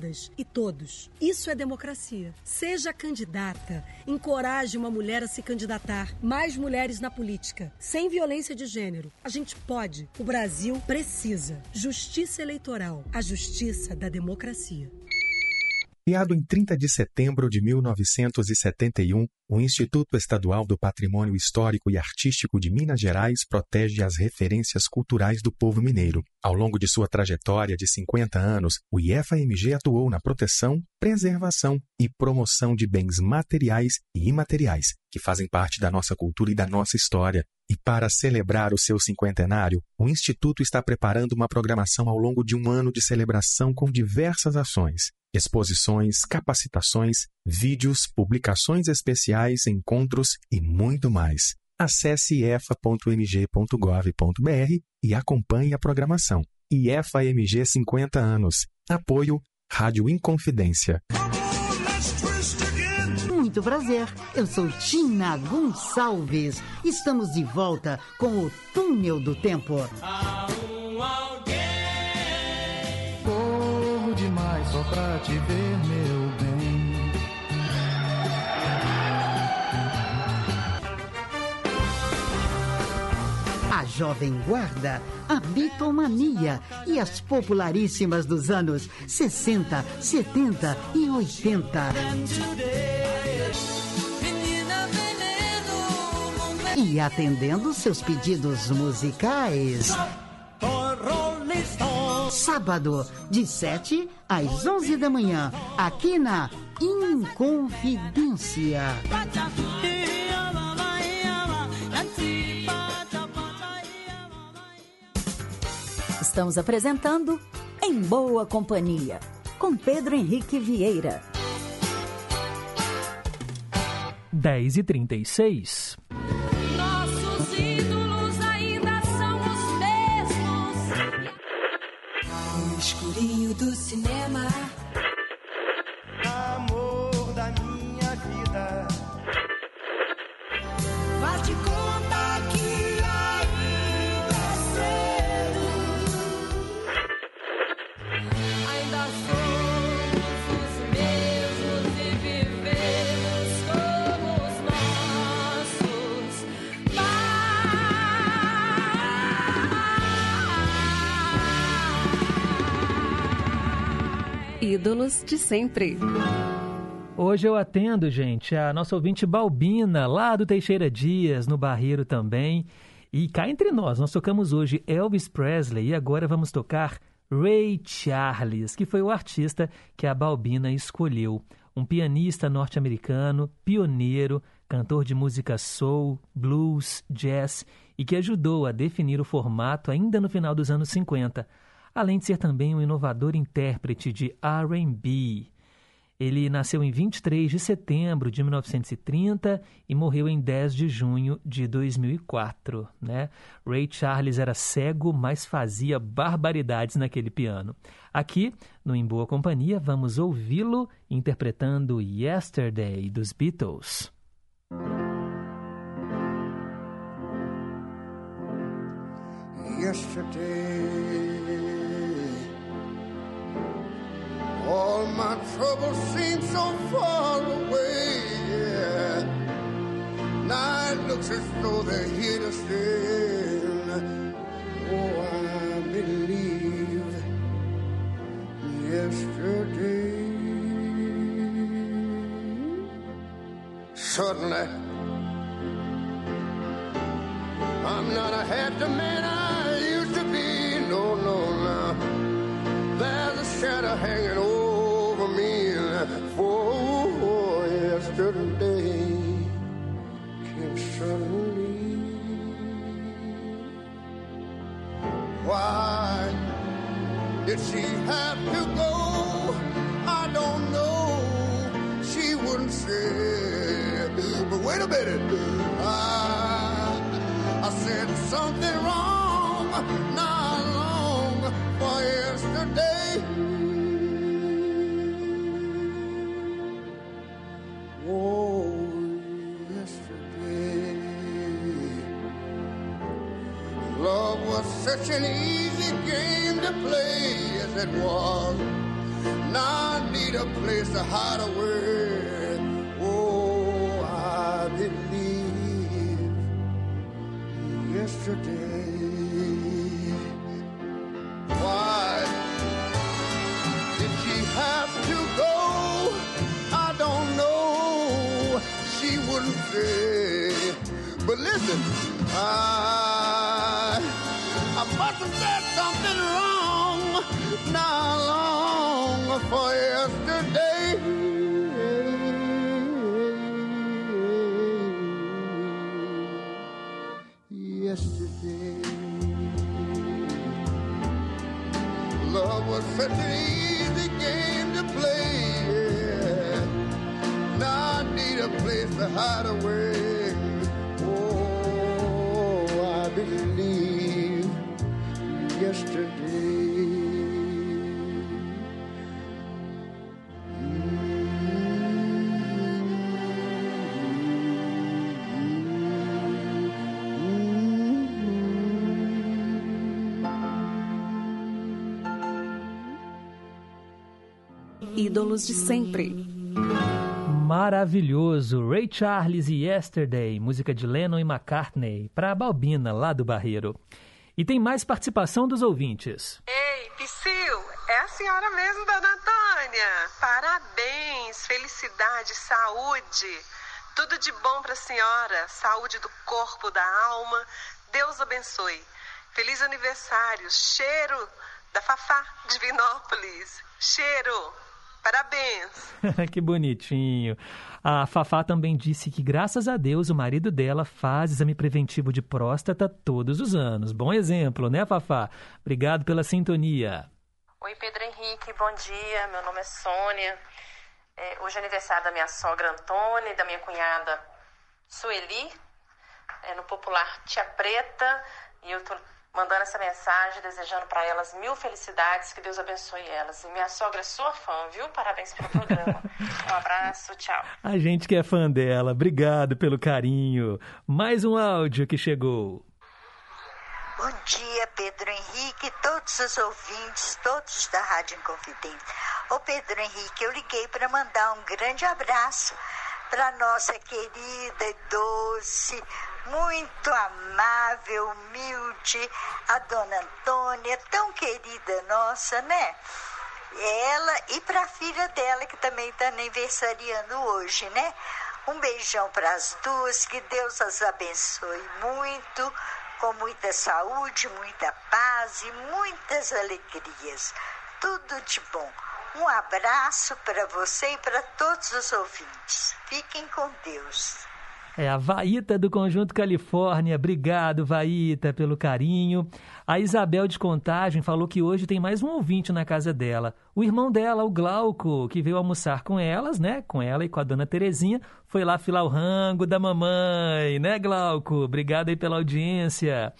e todos. Isso é democracia. Seja candidata, encoraje uma mulher a se candidatar. Mais mulheres na política, sem violência de gênero. A gente pode. O Brasil precisa. Justiça eleitoral, a justiça da democracia. Criado em 30 de setembro de 1971, o Instituto Estadual do Patrimônio Histórico e Artístico de Minas Gerais protege as referências culturais do povo mineiro. Ao longo de sua trajetória de 50 anos, o IFAMG atuou na proteção, preservação e promoção de bens materiais e imateriais que fazem parte da nossa cultura e da nossa história. E para celebrar o seu cinquentenário, o Instituto está preparando uma programação ao longo de um ano de celebração com diversas ações, exposições, capacitações, vídeos, publicações especiais, encontros e muito mais. Acesse efa.mg.gov.br e acompanhe a programação. IFAMG 50 anos. Apoio Rádio Inconfidência. Muito prazer, eu sou Tina Gonçalves. Estamos de volta com o Túnel do Tempo. Corro demais só pra te ver, meu Jovem Guarda, a Bitomania e as popularíssimas dos anos 60, 70 e 80. E atendendo seus pedidos musicais. Sábado, de 7 às 11 da manhã, aqui na Inconfidência. Estamos apresentando Em Boa Companhia, com Pedro Henrique Vieira. 10 e 36 Nossos ídolos ainda são os mesmos. No escurinho do cinema. Ídolos de sempre. Hoje eu atendo, gente, a nossa ouvinte Balbina, lá do Teixeira Dias, no Barreiro também. E cá entre nós, nós tocamos hoje Elvis Presley e agora vamos tocar Ray Charles, que foi o artista que a Balbina escolheu. Um pianista norte-americano, pioneiro, cantor de música soul, blues, jazz e que ajudou a definir o formato ainda no final dos anos 50, além de ser também um inovador intérprete de R&B. Ele nasceu em 23 de setembro de 1930 e morreu em 10 de junho de 2004. Né? Ray Charles era cego, mas fazia barbaridades naquele piano. Aqui, no Em Boa Companhia, vamos ouvi-lo interpretando Yesterday dos Beatles. Yesterday, all my troubles seem so far away. Yeah. Now it looks as though they're here to stay. Oh, I believe yesterday. Suddenly, I'm not a the man I Why did she have to go? I don't know. She wouldn't say. But wait a minute. I, I said something wrong, such an easy game to play as it was. Now I need a place to hide away. Oh, I believe yesterday. Why did she have to go? I don't know. She wouldn't say. But listen, I, must have said something wrong. Not long for yesterday. Yesterday. Love was such an easy game to play. Yeah. Now I need a place to hide away. Ídolos de sempre. Maravilhoso! Ray Charles e Yesterday, música de Lennon e McCartney, para a Balbina, lá do Barreiro. E tem mais participação dos ouvintes. Ei, Psyu, é a senhora mesmo, dona Antônia. Parabéns, felicidade, saúde. Tudo de bom para a senhora. Saúde do corpo, da alma. Deus abençoe. Feliz aniversário. Cheiro da Fafá de Vinópolis. Cheiro. Parabéns! que bonitinho. A Fafá também disse que, graças a Deus, o marido dela faz exame preventivo de próstata todos os anos. Bom exemplo, né, Fafá? Obrigado pela sintonia. Oi, Pedro Henrique, bom dia. Meu nome é Sônia. É, hoje é aniversário da minha sogra Antônia e da minha cunhada Sueli, é, no popular Tia Preta. E eu tô mandando essa mensagem, desejando para elas mil felicidades, que Deus abençoe elas. E minha sogra é sua fã, viu? Parabéns pelo programa. Um abraço, tchau. A gente que é fã dela, obrigado pelo carinho. Mais um áudio que chegou. Bom dia, Pedro Henrique, todos os ouvintes, todos da Rádio Inconfidente. Ô Pedro Henrique, eu liguei para mandar um grande abraço para nossa querida e doce, muito amável, humilde, a dona Antônia, tão querida nossa, né? Ela e para a filha dela, que também está aniversariando hoje, né? Um beijão para as duas, que Deus as abençoe muito, com muita saúde, muita paz e muitas alegrias. Tudo de bom. Um abraço para você e para todos os ouvintes. Fiquem com Deus. É a Vaíta do Conjunto Califórnia. Obrigado, Vaíta, pelo carinho. A Isabel de Contagem falou que hoje tem mais um ouvinte na casa dela. O irmão dela, o Glauco, que veio almoçar com elas, né? Com ela e com a dona Terezinha, foi lá filar o rango da mamãe, né, Glauco? Obrigado aí pela audiência.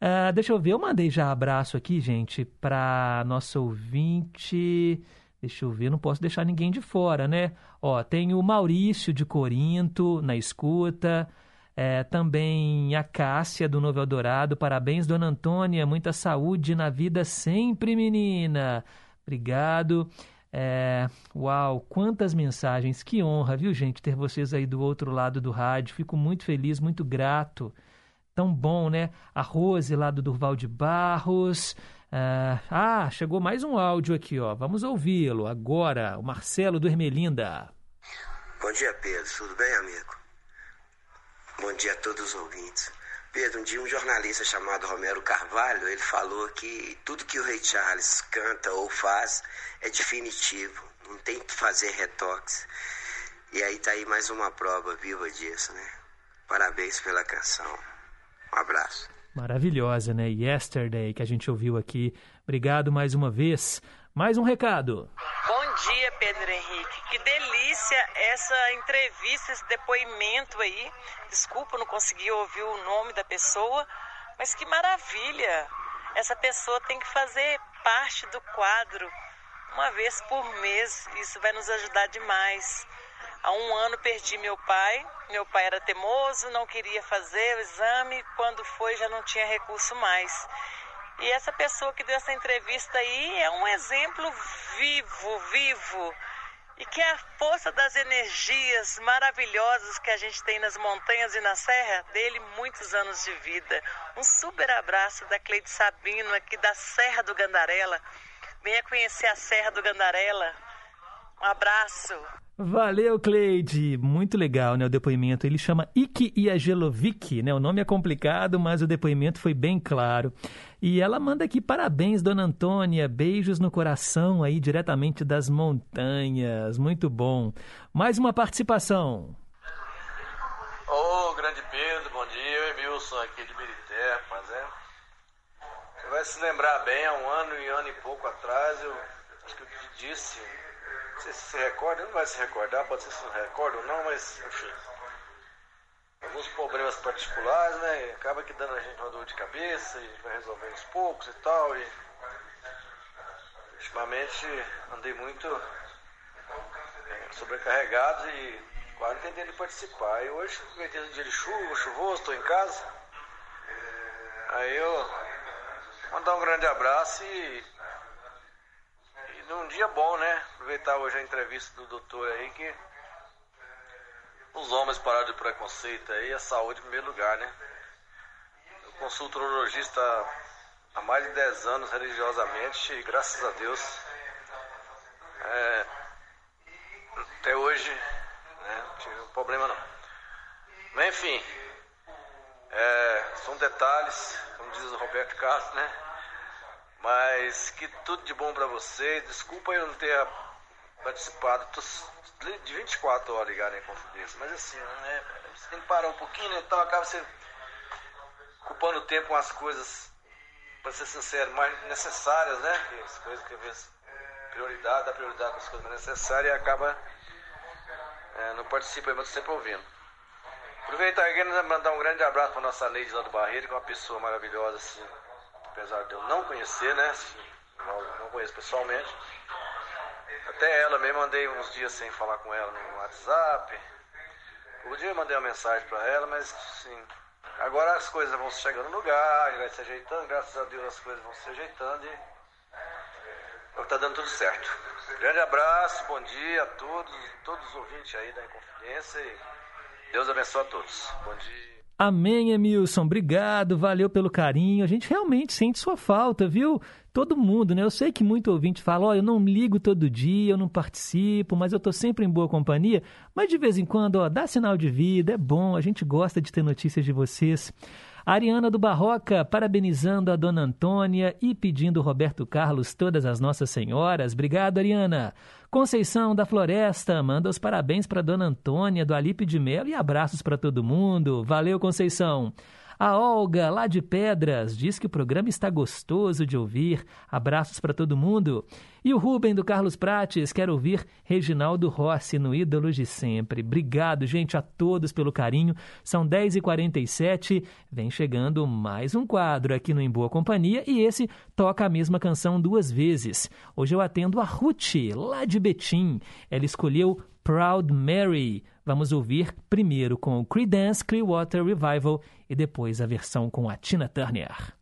Uh, deixa eu ver, eu mandei já abraço aqui, gente, para nosso ouvinte. Deixa eu ver, não posso deixar ninguém de fora, né? Ó, tem o Maurício de Corinto na escuta. É, também a Cássia do Novo Eldorado. Parabéns, dona Antônia. Muita saúde na vida sempre, menina. Obrigado. É, uau, quantas mensagens. Que honra, viu, gente, ter vocês aí do outro lado do rádio. Fico muito feliz, muito grato. Tão bom, né? A Rose lá do Durval de Barros. Uh, ah, chegou mais um áudio aqui, ó. Vamos ouvi-lo agora. O Marcelo do Ermelinda. Bom dia, Pedro. Tudo bem, amigo? Bom dia a todos os ouvintes. Pedro, um dia um jornalista chamado Romero Carvalho, ele falou que tudo que o Rei Charles canta ou faz é definitivo, não tem que fazer retoques. E aí tá aí mais uma prova viva disso, né? Parabéns pela canção. Um abraço maravilhosa, né? Yesterday, que a gente ouviu aqui. Obrigado mais uma vez. Mais um recado. Bom dia, Pedro Henrique. Que delícia essa entrevista, esse depoimento aí. Desculpa, não consegui ouvir o nome da pessoa, mas que maravilha. Essa pessoa tem que fazer parte do quadro uma vez por mês. Isso vai nos ajudar demais. Há um ano perdi meu pai. Meu pai era teimoso, não queria fazer o exame. Quando foi, já não tinha recurso mais. E essa pessoa que deu essa entrevista aí é um exemplo vivo, vivo. E que a força das energias maravilhosas que a gente tem nas montanhas e na serra, dele muitos anos de vida. Um super abraço da Cleide Sabino aqui da Serra do Gandarela. Venha conhecer a Serra do Gandarela. Um abraço. Valeu, Cleide. Muito legal, né, o depoimento. Ele chama Iki Iagelovic, né? O nome é complicado, mas o depoimento foi bem claro. E ela manda aqui parabéns, dona Antônia. Beijos no coração aí, diretamente das montanhas. Muito bom. Mais uma participação. Ô, oh, grande Pedro, bom dia. Eu, Emilson, aqui de Birité, rapaz, é. Você vai se lembrar bem, há um ano e ano e pouco atrás, eu acho que eu te disse sei se recorda, não vai se recordar, pode ser se recorda ou não, mas enfim. Alguns problemas particulares, né? Acaba que dando a gente uma dor de cabeça e vai resolvendo aos poucos e tal. E ultimamente andei muito é, sobrecarregado e quase tentando participar. E hoje, aproveitei um dia de chuva, chuvoso, estou em casa. Aí eu mandar um grande abraço e num dia bom, né? Aproveitar hoje a entrevista do doutor aí que os homens pararam de preconceito aí, a saúde em primeiro lugar, né? Eu consulto urologista há mais de 10 anos religiosamente e graças a Deus é, até hoje né, não tive um problema não. Mas enfim, é, são detalhes, como diz o Roberto Carlos, né? Mas que tudo de bom para você. Desculpa eu não ter participado tos- de 24 horas ligarem em confidência. Mas assim, né, você tem que parar um pouquinho, né, então acaba você ocupando tempo com as coisas, para ser sincero, mais necessárias, né? Que as coisas que às vezes prioridade, dá prioridade para as coisas mais necessárias e acaba é, não participa, mas sempre ouvindo. Aproveitar aqui e mandar um grande abraço para nossa Neide lá do Barreiro, que é uma pessoa maravilhosa, assim, apesar de eu não conhecer, né? Não, conheço pessoalmente. Até ela mesmo mandei uns dias sem falar com ela no WhatsApp. Um dia eu mandei uma mensagem para ela, mas assim, agora as coisas vão chegando no lugar, vai se ajeitando, graças a Deus as coisas vão se ajeitando e tá dando tudo certo. Grande abraço, bom dia a todos, todos os ouvintes aí da Inconfidência e Deus abençoe a todos. Bom dia. Amém, Emilson. Obrigado, valeu pelo carinho. A gente realmente sente sua falta, viu? Todo mundo, né? Eu sei que muito ouvinte fala: ó, eu não ligo todo dia, eu não participo, mas eu tô sempre em boa companhia. Mas de vez em quando, ó, dá sinal de vida, é bom, a gente gosta de ter notícias de vocês. Ariana do Barroca, parabenizando a dona Antônia e pedindo Roberto Carlos todas as Nossas Senhoras. Obrigado, Ariana. Conceição da Floresta, manda os parabéns para dona Antônia do Alipe de Melo e abraços para todo mundo. Valeu, Conceição. A Olga, lá de Pedras, diz que o programa está gostoso de ouvir. Abraços para todo mundo. E o Rubem do Carlos Prates quer ouvir Reginaldo Rossi no Ídolos de Sempre. Obrigado, gente, a todos pelo carinho. São 10h47. Vem chegando mais um quadro aqui no Em Boa Companhia e esse toca a mesma canção duas vezes. Hoje eu atendo a Ruth, lá de Betim. Ela escolheu Proud Mary. Vamos ouvir primeiro com o Creedence Clearwater Revival e depois a versão com a Tina Turner.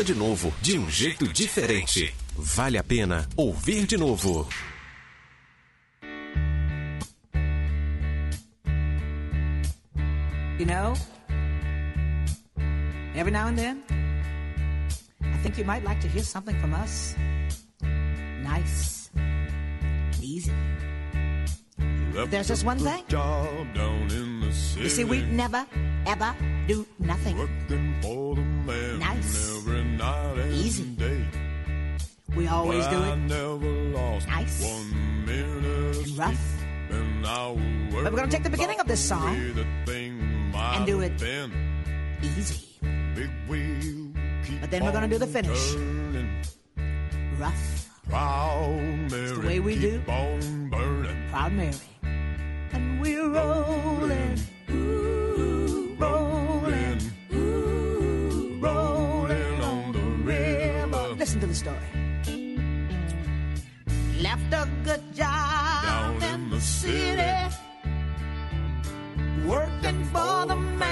Ouça de novo, de um jeito diferente. Vale a pena ouvir de novo. You know, every now and then, I think you might like to hear something from us. Nice, easy. There's just one thing. You see, we never, ever the beginning of this song and do it easy. But then we're going to do the finish rough. It's the way we do. Proud Mary. And we're rolling. ooh, rolling. ooh, rolling on the river. Listen to the story. Left a good job Down in the city. Working for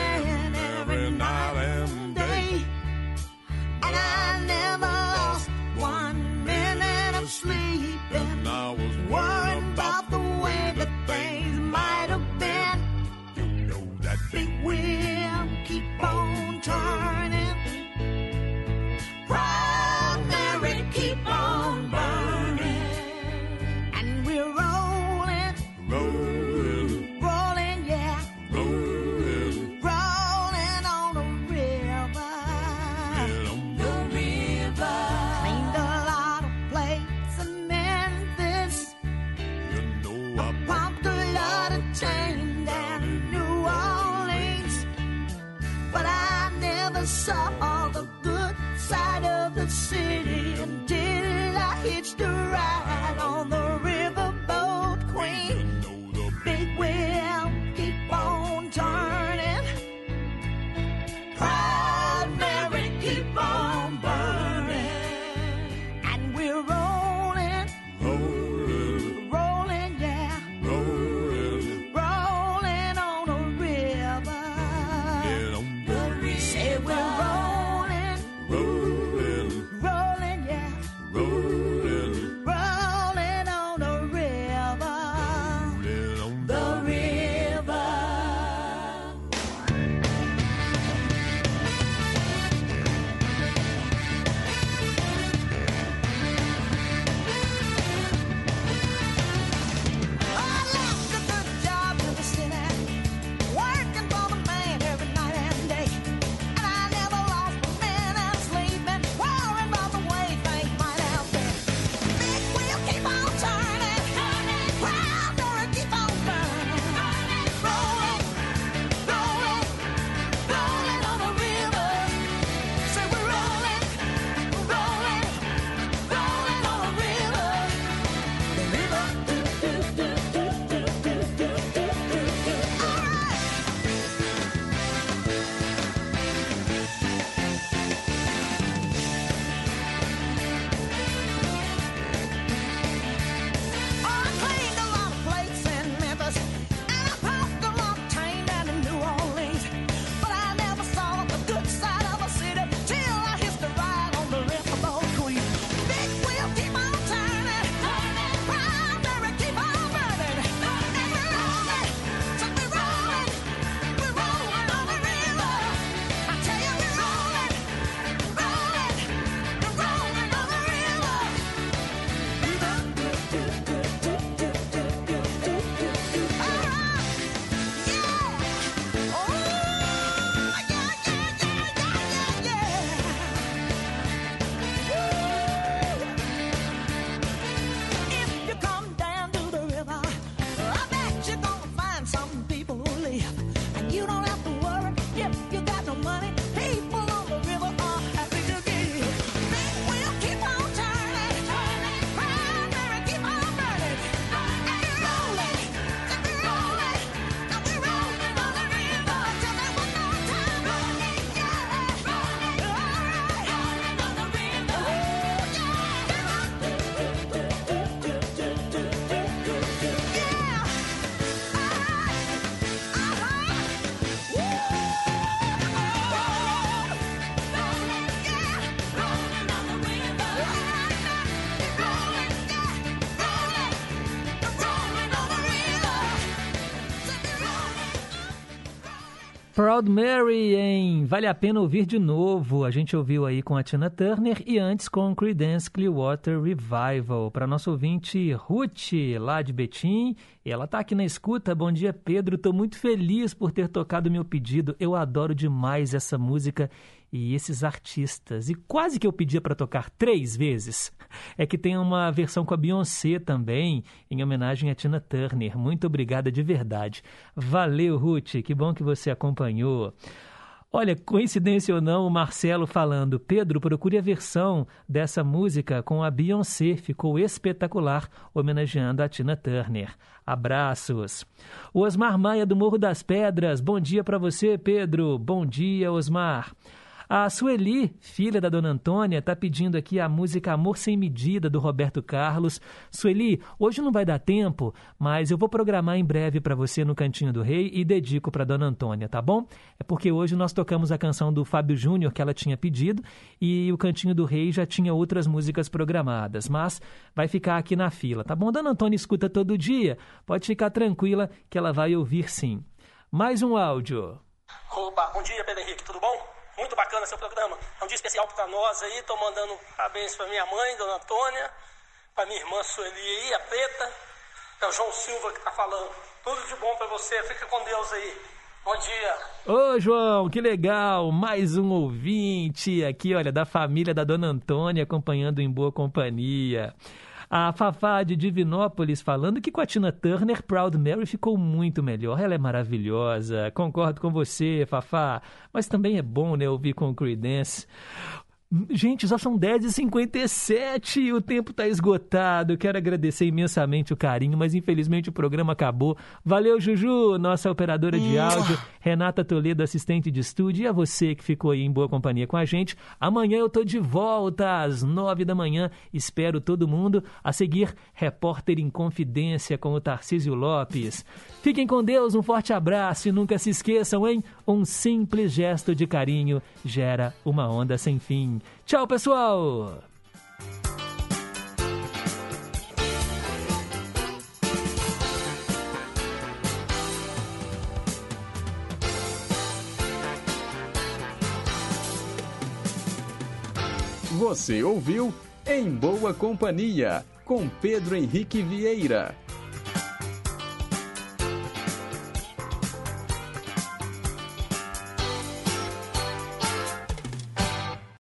Proud Mary em Vale a Pena Ouvir de Novo. A gente ouviu aí com a Tina Turner e antes com Creedence Clearwater Revival. Para nosso ouvinte Ruth, lá de Betim. Ela está aqui na escuta. Bom dia, Pedro. Estou muito feliz por ter tocado meu pedido. Eu adoro demais essa música e esses artistas. E quase que eu pedia para tocar três vezes. É que tem uma versão com a Beyoncé também, em homenagem a Tina Turner. Muito obrigada de verdade. Valeu, Ruth. Que bom que você acompanhou. Olha, coincidência ou não, o Marcelo falando, Pedro, procure a versão dessa música com a Beyoncé, ficou espetacular, homenageando a Tina Turner. Abraços. O Osmar Maia do Morro das Pedras, bom dia para você, Pedro. Bom dia, Osmar. A Sueli, filha da dona Antônia, está pedindo aqui a música Amor Sem Medida, do Roberto Carlos. Sueli, hoje não vai dar tempo, mas eu vou programar em breve para você no Cantinho do Rei e dedico para dona Antônia, tá bom? É porque hoje nós tocamos a canção do Fábio Júnior que ela tinha pedido e o Cantinho do Rei já tinha outras músicas programadas, mas vai ficar aqui na fila, tá bom? Dona Antônia escuta todo dia, pode ficar tranquila que ela vai ouvir sim. Mais um áudio. Opa, bom dia, Pedro Henrique, tudo bom? Muito bacana seu programa. É um dia especial para nós aí. Estou mandando parabéns para minha mãe, Dona Antônia, para minha irmã Sueli aí, a Preta, para o João Silva que está falando. Tudo de bom para você. Fica com Deus aí. Bom dia. Ô, João, que legal! Mais um ouvinte aqui, olha, da família da Dona Antônia, acompanhando em boa companhia. A Fafá de Divinópolis falando que com a Tina Turner, Proud Mary ficou muito melhor. Ela é maravilhosa. Concordo com você, Fafá. Mas também é bom, né, ouvir com o Creedence. Gente, já são 10h57 e o tempo está esgotado. Quero agradecer imensamente o carinho, mas infelizmente o programa acabou. Valeu, Juju, nossa operadora de áudio, Renata Toledo, assistente de estúdio, e a você que ficou aí em boa companhia com a gente. Amanhã eu tô de volta às 9 da manhã. Espero todo mundo. A seguir, Repórter em Confidência com o Tarcísio Lopes. Fiquem com Deus, um forte abraço e nunca se esqueçam, hein? Um simples gesto de carinho gera uma onda sem fim. Tchau, pessoal! Você ouviu Em Boa Companhia, com Pedro Henrique Vieira.